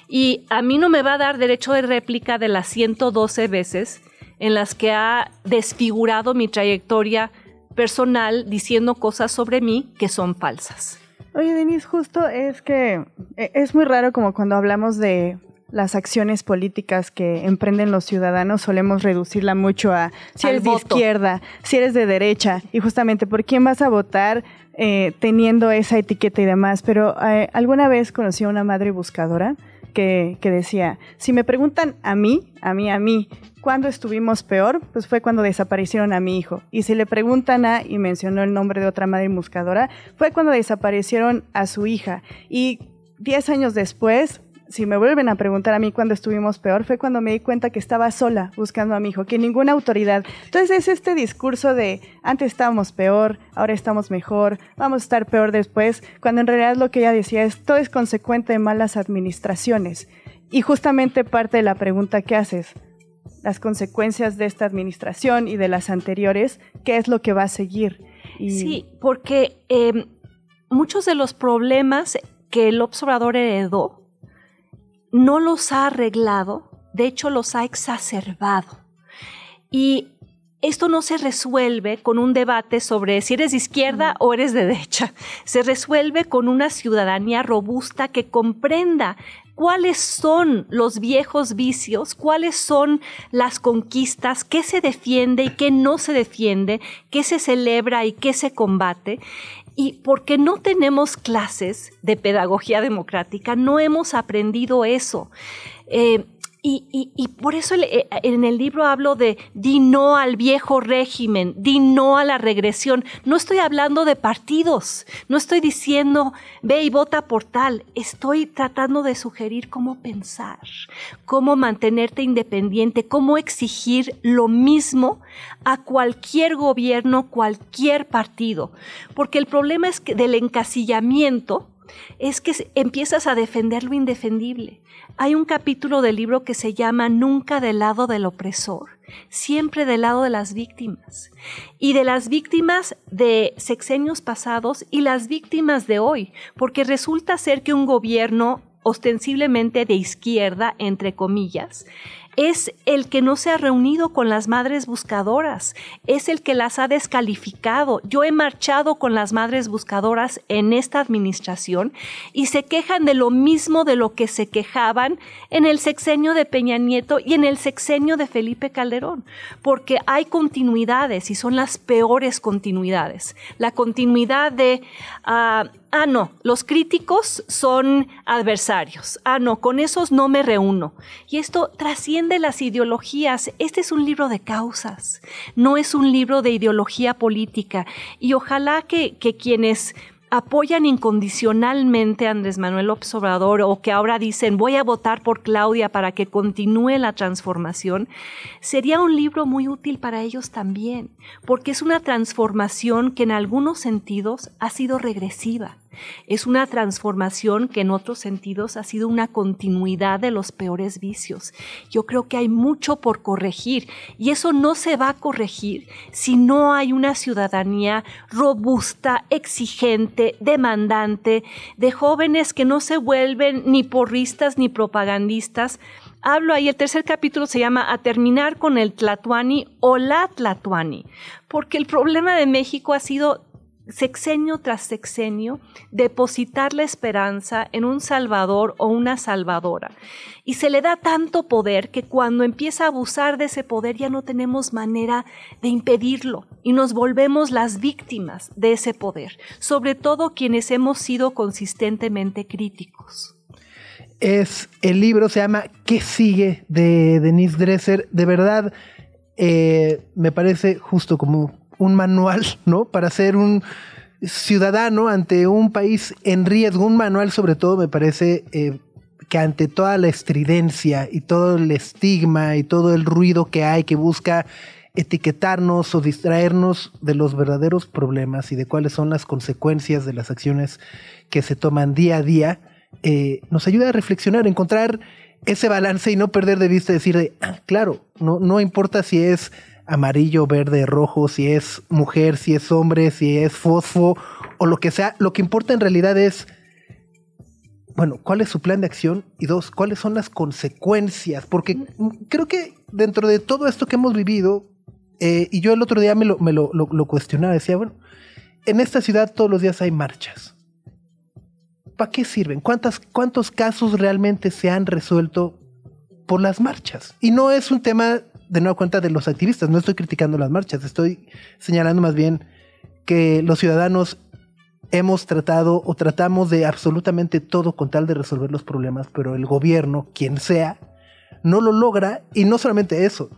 Speaker 7: Y a mí no me va a dar derecho de réplica de las 112 veces en las que ha desfigurado mi trayectoria personal diciendo cosas sobre mí que son falsas.
Speaker 5: Oye, Denise, justo es que eh, es muy raro como cuando hablamos de las acciones políticas que emprenden los ciudadanos, solemos reducirla mucho a si eres de izquierda, si eres de derecha, y justamente por quién vas a votar eh, teniendo esa etiqueta y demás. Pero eh, alguna vez conocí a una madre buscadora que, decía, si me preguntan a mí, a mí, a mí, ¿cuándo estuvimos peor? Pues fue cuando desaparecieron a mi hijo. Y si le preguntan a, y mencionó el nombre de otra madre buscadora, fue cuando desaparecieron a su hija. Y 10 años después, si me vuelven a preguntar a mí cuándo estuvimos peor, fue cuando me di cuenta que estaba sola buscando a mi hijo, que ninguna autoridad. Entonces es este discurso de antes estábamos peor, ahora estamos mejor, vamos a estar peor después, cuando en realidad lo que ella decía es todo es consecuente de malas administraciones. Y justamente parte de la pregunta que haces, las consecuencias de esta administración y de las anteriores, ¿qué es lo que va a seguir?
Speaker 7: Sí, porque eh, muchos de los problemas que el observador heredó no los ha arreglado, de hecho los ha exacerbado. Y esto no se resuelve con un debate sobre si eres de izquierda o eres de derecha. Se resuelve con una ciudadanía robusta que comprenda cuáles son los viejos vicios, cuáles son las conquistas, qué se defiende y qué no se defiende, qué se celebra y qué se combate. Y porque no tenemos clases de pedagogía democrática, no hemos aprendido eso. Eh, y, y- y por eso eh, en el libro hablo de di no al viejo régimen, di no a la regresión. No estoy hablando de partidos, no estoy diciendo ve y vota por tal. Estoy tratando de sugerir cómo pensar, cómo mantenerte independiente, cómo exigir lo mismo a cualquier gobierno, cualquier partido. Porque el problema es que del encasillamiento es que empiezas a defender lo indefendible. Hay un capítulo del libro que se llama Nunca del lado del opresor, siempre del lado de las víctimas. Y de las víctimas de sexenios pasados y las víctimas de hoy, porque resulta ser que un gobierno ostensiblemente de izquierda, entre comillas, es el que no se ha reunido con las madres buscadoras, es el que las ha descalificado. Yo he marchado con las madres buscadoras en esta administración y se quejan de lo mismo de lo que se quejaban en el sexenio de Peña Nieto y en el sexenio de Felipe Calderón, porque hay continuidades y son las peores continuidades. La continuidad de... ah, Ah, no, los críticos son adversarios. Ah, no, con esos no me reúno. Y esto trasciende de las ideologías. Este es un libro de causas, no es un libro de ideología política. Y ojalá que, que quienes apoyan incondicionalmente a Andrés Manuel Obrador o que ahora dicen voy a votar por Claudia para que continúe la transformación, sería un libro muy útil para ellos también, porque es una transformación que en algunos sentidos ha sido regresiva. Es una transformación que en otros sentidos ha sido una continuidad de los peores vicios. Yo creo que hay mucho por corregir y eso no se va a corregir si no hay una ciudadanía robusta, exigente, demandante, de jóvenes que no se vuelven ni porristas ni propagandistas, hablo ahí, el tercer capítulo se llama A terminar con el Tlatuani o la Tlatuani, porque el problema de México ha sido sexenio tras sexenio, depositar la esperanza en un salvador o una salvadora. Y se le da tanto poder que cuando empieza a abusar de ese poder ya no tenemos manera de impedirlo y nos volvemos las víctimas de ese poder, sobre todo quienes hemos sido consistentemente críticos.
Speaker 2: Es el libro, se llama ¿Qué sigue? de Denise Dresser. De verdad, eh, me parece justo como un manual, ¿no? Para ser un ciudadano ante un país en riesgo, un manual sobre todo me parece eh, que ante toda la estridencia y todo el estigma y todo el ruido que hay que busca etiquetarnos o distraernos de los verdaderos problemas y de cuáles son las consecuencias de las acciones que se toman día a día, eh, nos ayuda a reflexionar, encontrar ese balance y no perder de vista decir, ah, claro, no, no importa si es amarillo, verde, rojo, si es mujer, si es hombre, si es fosfo o lo que sea. Lo que importa en realidad es, bueno, cuál es su plan de acción y dos, cuáles son las consecuencias. Porque creo que dentro de todo esto que hemos vivido, eh, y yo el otro día me lo, me lo, cuestionaba, decía, bueno, en esta ciudad todos los días hay marchas. ¿Para qué sirven? ¿Cuántas, ¿Cuántos casos realmente se han resuelto por las marchas? Y no es un tema de nueva cuenta de los activistas. No estoy criticando las marchas, estoy señalando más bien que los ciudadanos hemos tratado o tratamos de absolutamente todo con tal de resolver los problemas, pero el gobierno, quien sea, no lo logra y no solamente eso,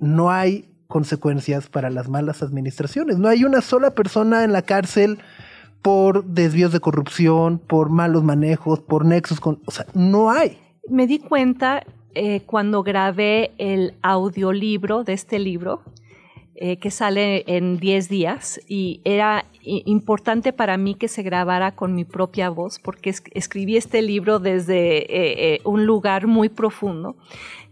Speaker 2: no hay consecuencias para las malas administraciones. No hay una sola persona en la cárcel por desvíos de corrupción, por malos manejos, por nexos con... O sea, no hay.
Speaker 7: Me di cuenta eh, cuando grabé el audiolibro de este libro, eh, que sale en 10 días, y era importante para mí que se grabara con mi propia voz, porque escribí este libro desde eh, un lugar muy profundo,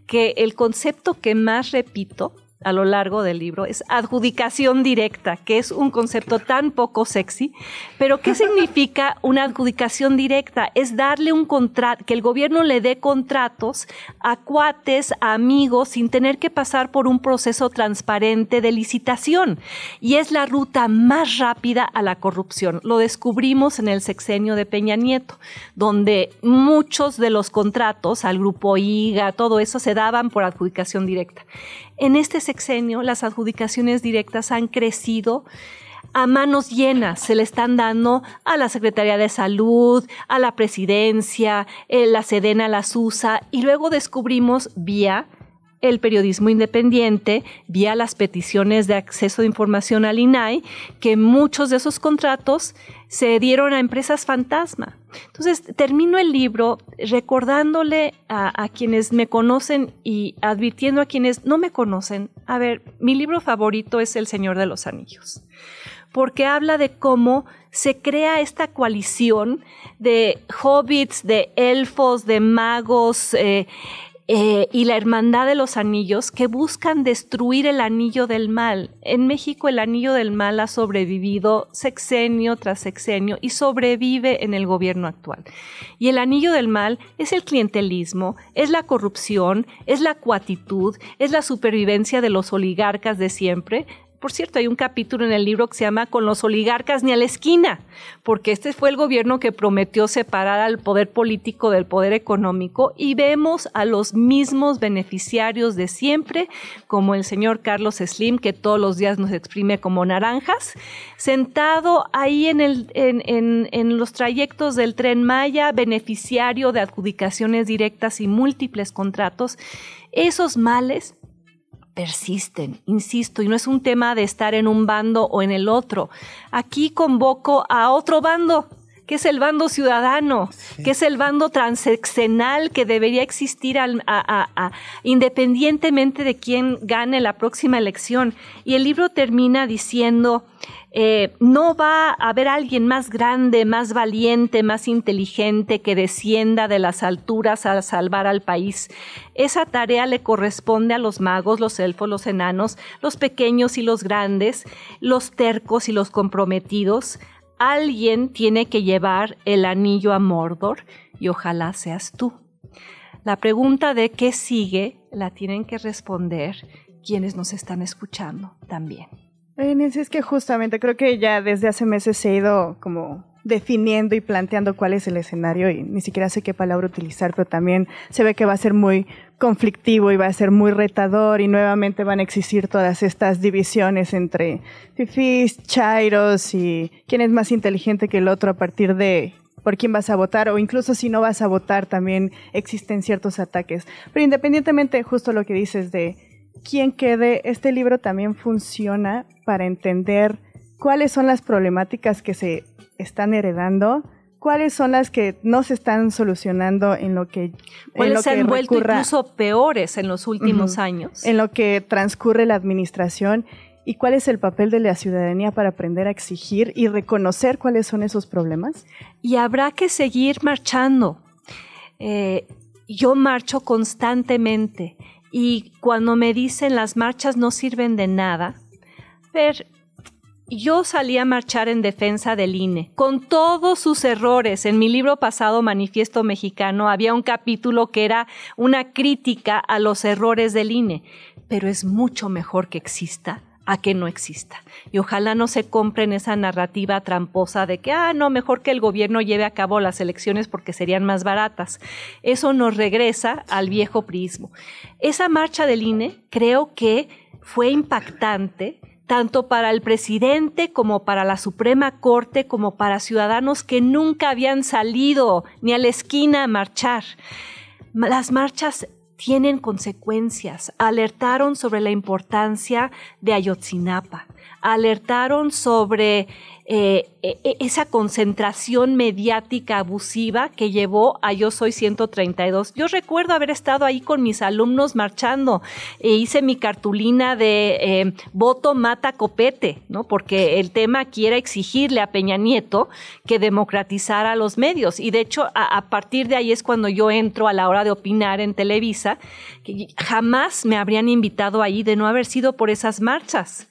Speaker 7: que el concepto que más repito a lo largo del libro es adjudicación directa, que es un concepto tan poco sexy, pero ¿qué significa una adjudicación directa? Es darle un contrato, que el gobierno le dé contratos a cuates, a amigos, sin tener que pasar por un proceso transparente de licitación. Y es la ruta más rápida a la corrupción. Lo descubrimos en el sexenio de Peña Nieto, donde muchos de los contratos al grupo IGA, todo eso se daban por adjudicación directa. En este sexenio, las adjudicaciones directas han crecido a manos llenas. Se le están dando a la Secretaría de Salud, a la Presidencia, eh, la Sedena las usa y luego descubrimos vía el periodismo independiente, vía las peticiones de acceso de información al INAI, que muchos de esos contratos se dieron a empresas fantasma. Entonces, termino el libro recordándole a, quienes me conocen y advirtiendo a quienes no me conocen, a ver, mi libro favorito es El Señor de los Anillos, porque habla de cómo se crea esta coalición de hobbits, de elfos, de magos, eh, eh, y la Hermandad de los Anillos que buscan destruir el anillo del mal. En México el anillo del mal ha sobrevivido sexenio tras sexenio y sobrevive en el gobierno actual. Y el anillo del mal es el clientelismo, es la corrupción, es la cuatitud, es la supervivencia de los oligarcas de siempre, por cierto, hay un capítulo en el libro que se llama Con los oligarcas ni a la esquina, porque este fue el gobierno que prometió separar al poder político del poder económico y vemos a los mismos beneficiarios de siempre, como el señor Carlos Slim, que todos los días nos exprime como naranjas, sentado ahí en, en los trayectos del tren Maya, beneficiario de adjudicaciones directas y múltiples contratos. Esos males persisten, insisto, y no es un tema de estar en un bando o en el otro. Aquí convoco a otro bando, que es el bando ciudadano, que es el bando transeccional que debería existir al- a- a- a- independientemente de quién gane la próxima elección. Y el libro termina diciendo, eh, no va a haber alguien más grande, más valiente, más inteligente que descienda de las alturas a salvar al país. Esa tarea le corresponde a los magos, los elfos, los enanos, los pequeños y los grandes, los tercos y los comprometidos. Alguien tiene que llevar el anillo a Mordor y ojalá seas tú. La pregunta de qué sigue la tienen que responder quienes nos están escuchando también.
Speaker 5: Es que justamente creo que ya desde hace meses se ha ido como definiendo y planteando cuál es el escenario y ni siquiera sé qué palabra utilizar, pero también se ve que va a ser muy conflictivo y va a ser muy retador y nuevamente van a existir todas estas divisiones entre fifís, chairos y quién es más inteligente que el otro a partir de por quién vas a votar o incluso si no vas a votar también existen ciertos ataques. Pero independientemente justo lo que dices de quién quede, este libro también funciona para entender cuáles son las problemáticas que se están heredando, cuáles son las que no se están solucionando en lo que en lo
Speaker 7: ¿Cuáles se
Speaker 5: que
Speaker 7: han vuelto
Speaker 5: recurra-
Speaker 7: incluso peores en los últimos
Speaker 5: Ujú.
Speaker 7: años?
Speaker 5: en lo que transcurre la administración y cuál es el papel de la ciudadanía para aprender a exigir y reconocer cuáles son esos problemas.
Speaker 7: y habrá que seguir marchando. Eh, yo marcho constantemente y cuando me dicen las marchas no sirven de nada, ver, yo salí a marchar en defensa del INE, con todos sus errores. En mi libro pasado, Manifiesto Mexicano, había un capítulo que era una crítica a los errores del INE, pero es mucho mejor que exista a que no exista. Y ojalá no se compren esa narrativa tramposa de que, ah, no, mejor que el gobierno lleve a cabo las elecciones porque serían más baratas. Eso nos regresa al viejo prismo. Esa marcha del INE creo que fue impactante tanto para el presidente como para la Suprema Corte, como para ciudadanos que nunca habían salido ni a la esquina a marchar. Ma- Las marchas tienen consecuencias. Alertaron sobre la importancia de Ayotzinapa, alertaron sobre eh, e- e- esa concentración mediática abusiva que llevó a Yo Soy 132. Yo recuerdo haber estado ahí con mis alumnos marchando e hice mi cartulina de eh, voto mata copete, ¿no? Porque el tema aquí exigirle a Peña Nieto que democratizara los medios. Y de hecho, a, partir de ahí es cuando yo entro a la hora de opinar en Televisa, que jamás me habrían invitado ahí de no haber sido por esas marchas.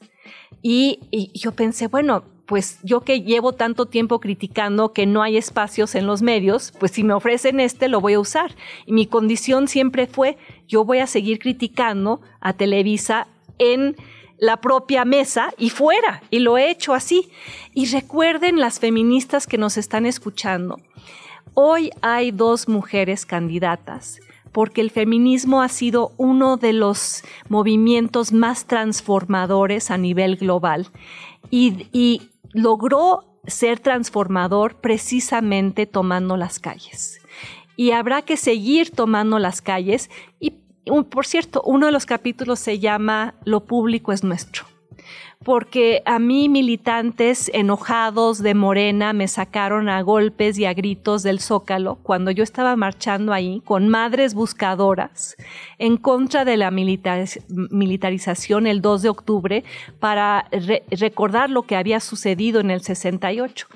Speaker 7: Y yo pensé, bueno, pues yo que llevo tanto tiempo criticando que no hay espacios en los medios, pues si me ofrecen este lo voy a usar. Y mi condición siempre fue, yo voy a seguir criticando a Televisa en la propia mesa y fuera. Y lo he hecho así. Y recuerden las feministas que nos están escuchando. Hoy hay dos mujeres candidatas porque el feminismo ha sido uno de los movimientos más transformadores a nivel global y, y logró ser transformador precisamente tomando las calles. Y habrá que seguir tomando las calles. Y, por cierto, uno de los capítulos se llama Lo público es nuestro porque a mí militantes enojados de Morena me sacaron a golpes y a gritos del Zócalo cuando yo estaba marchando ahí con madres buscadoras en contra de la militariz- militarización el 2 de octubre para re- recordar lo que había sucedido en el 68.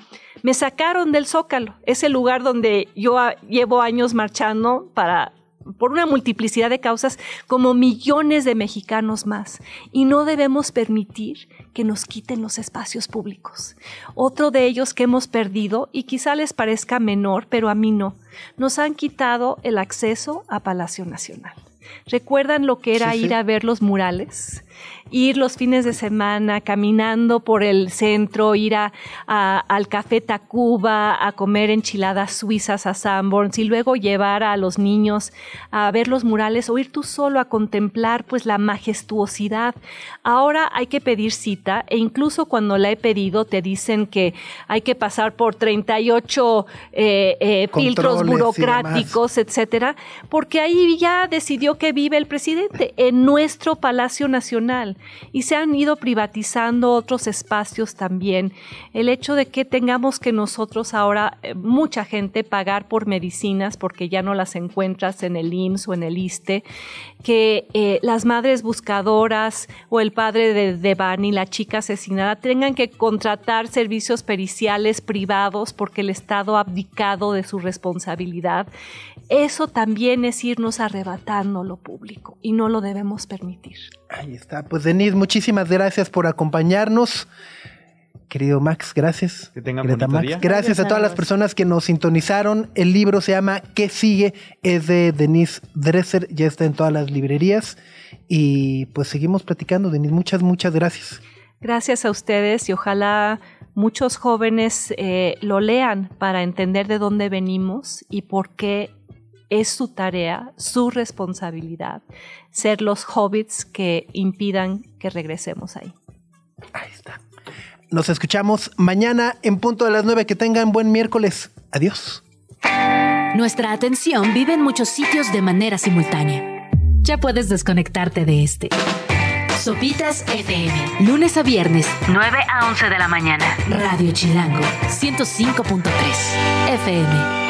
Speaker 7: Me sacaron del Zócalo, ese lugar donde yo ah, llevo años marchando para por una multiplicidad de causas como millones de mexicanos más. Y no debemos permitir que nos quiten los espacios públicos. Otro de ellos que hemos perdido, y quizá les parezca menor, pero a mí no, nos han quitado el acceso a Palacio Nacional. ¿Recuerdan lo que era
Speaker 2: Sí, sí.
Speaker 7: ir a ver los murales? Ir los fines de semana caminando por el centro, ir a, a- al Café Tacuba a comer enchiladas suizas a Sanborns y luego llevar a los niños a ver los murales o ir tú solo a contemplar pues la majestuosidad. Ahora hay que pedir cita e incluso cuando la he pedido te dicen que hay que pasar por 38 eh, eh, filtros burocráticos, etcétera, porque ahí ya decidió que vive el presidente en nuestro Palacio Nacional y se han ido privatizando otros espacios también. El hecho de que tengamos que nosotros ahora, eh, mucha gente, pagar por medicinas porque ya no las encuentras en el IMSS o en el ISTE, que eh, las madres buscadoras o el padre de Devani, la chica asesinada, tengan que contratar servicios periciales privados porque el Estado ha abdicado de su responsabilidad. Eso también es irnos arrebatando lo público y no lo debemos permitir.
Speaker 2: Ahí está. Pues Denise, muchísimas gracias por acompañarnos. Querido Max, gracias.
Speaker 4: Que tengan bonito
Speaker 2: Max,
Speaker 4: día.
Speaker 2: Gracias a todas las personas que nos sintonizaron. El libro se llama ¿Qué sigue? Es de Denise Dresser. Ya está en todas las librerías. Y pues seguimos platicando, Denise. Muchas, muchas gracias.
Speaker 7: Gracias a ustedes y ojalá muchos jóvenes eh, lo lean para entender de dónde venimos y por qué es su tarea, su responsabilidad, ser los hobbits que impidan que regresemos ahí.
Speaker 2: Ahí está. Nos escuchamos mañana en punto de las nueve. Que tengan buen miércoles. Adiós.
Speaker 1: Nuestra atención vive en muchos sitios de manera simultánea. Ya puedes desconectarte de este. Sopitas FM. Lunes a viernes, 9 a 11 de la mañana. Radio Chilango, 105.3 FM.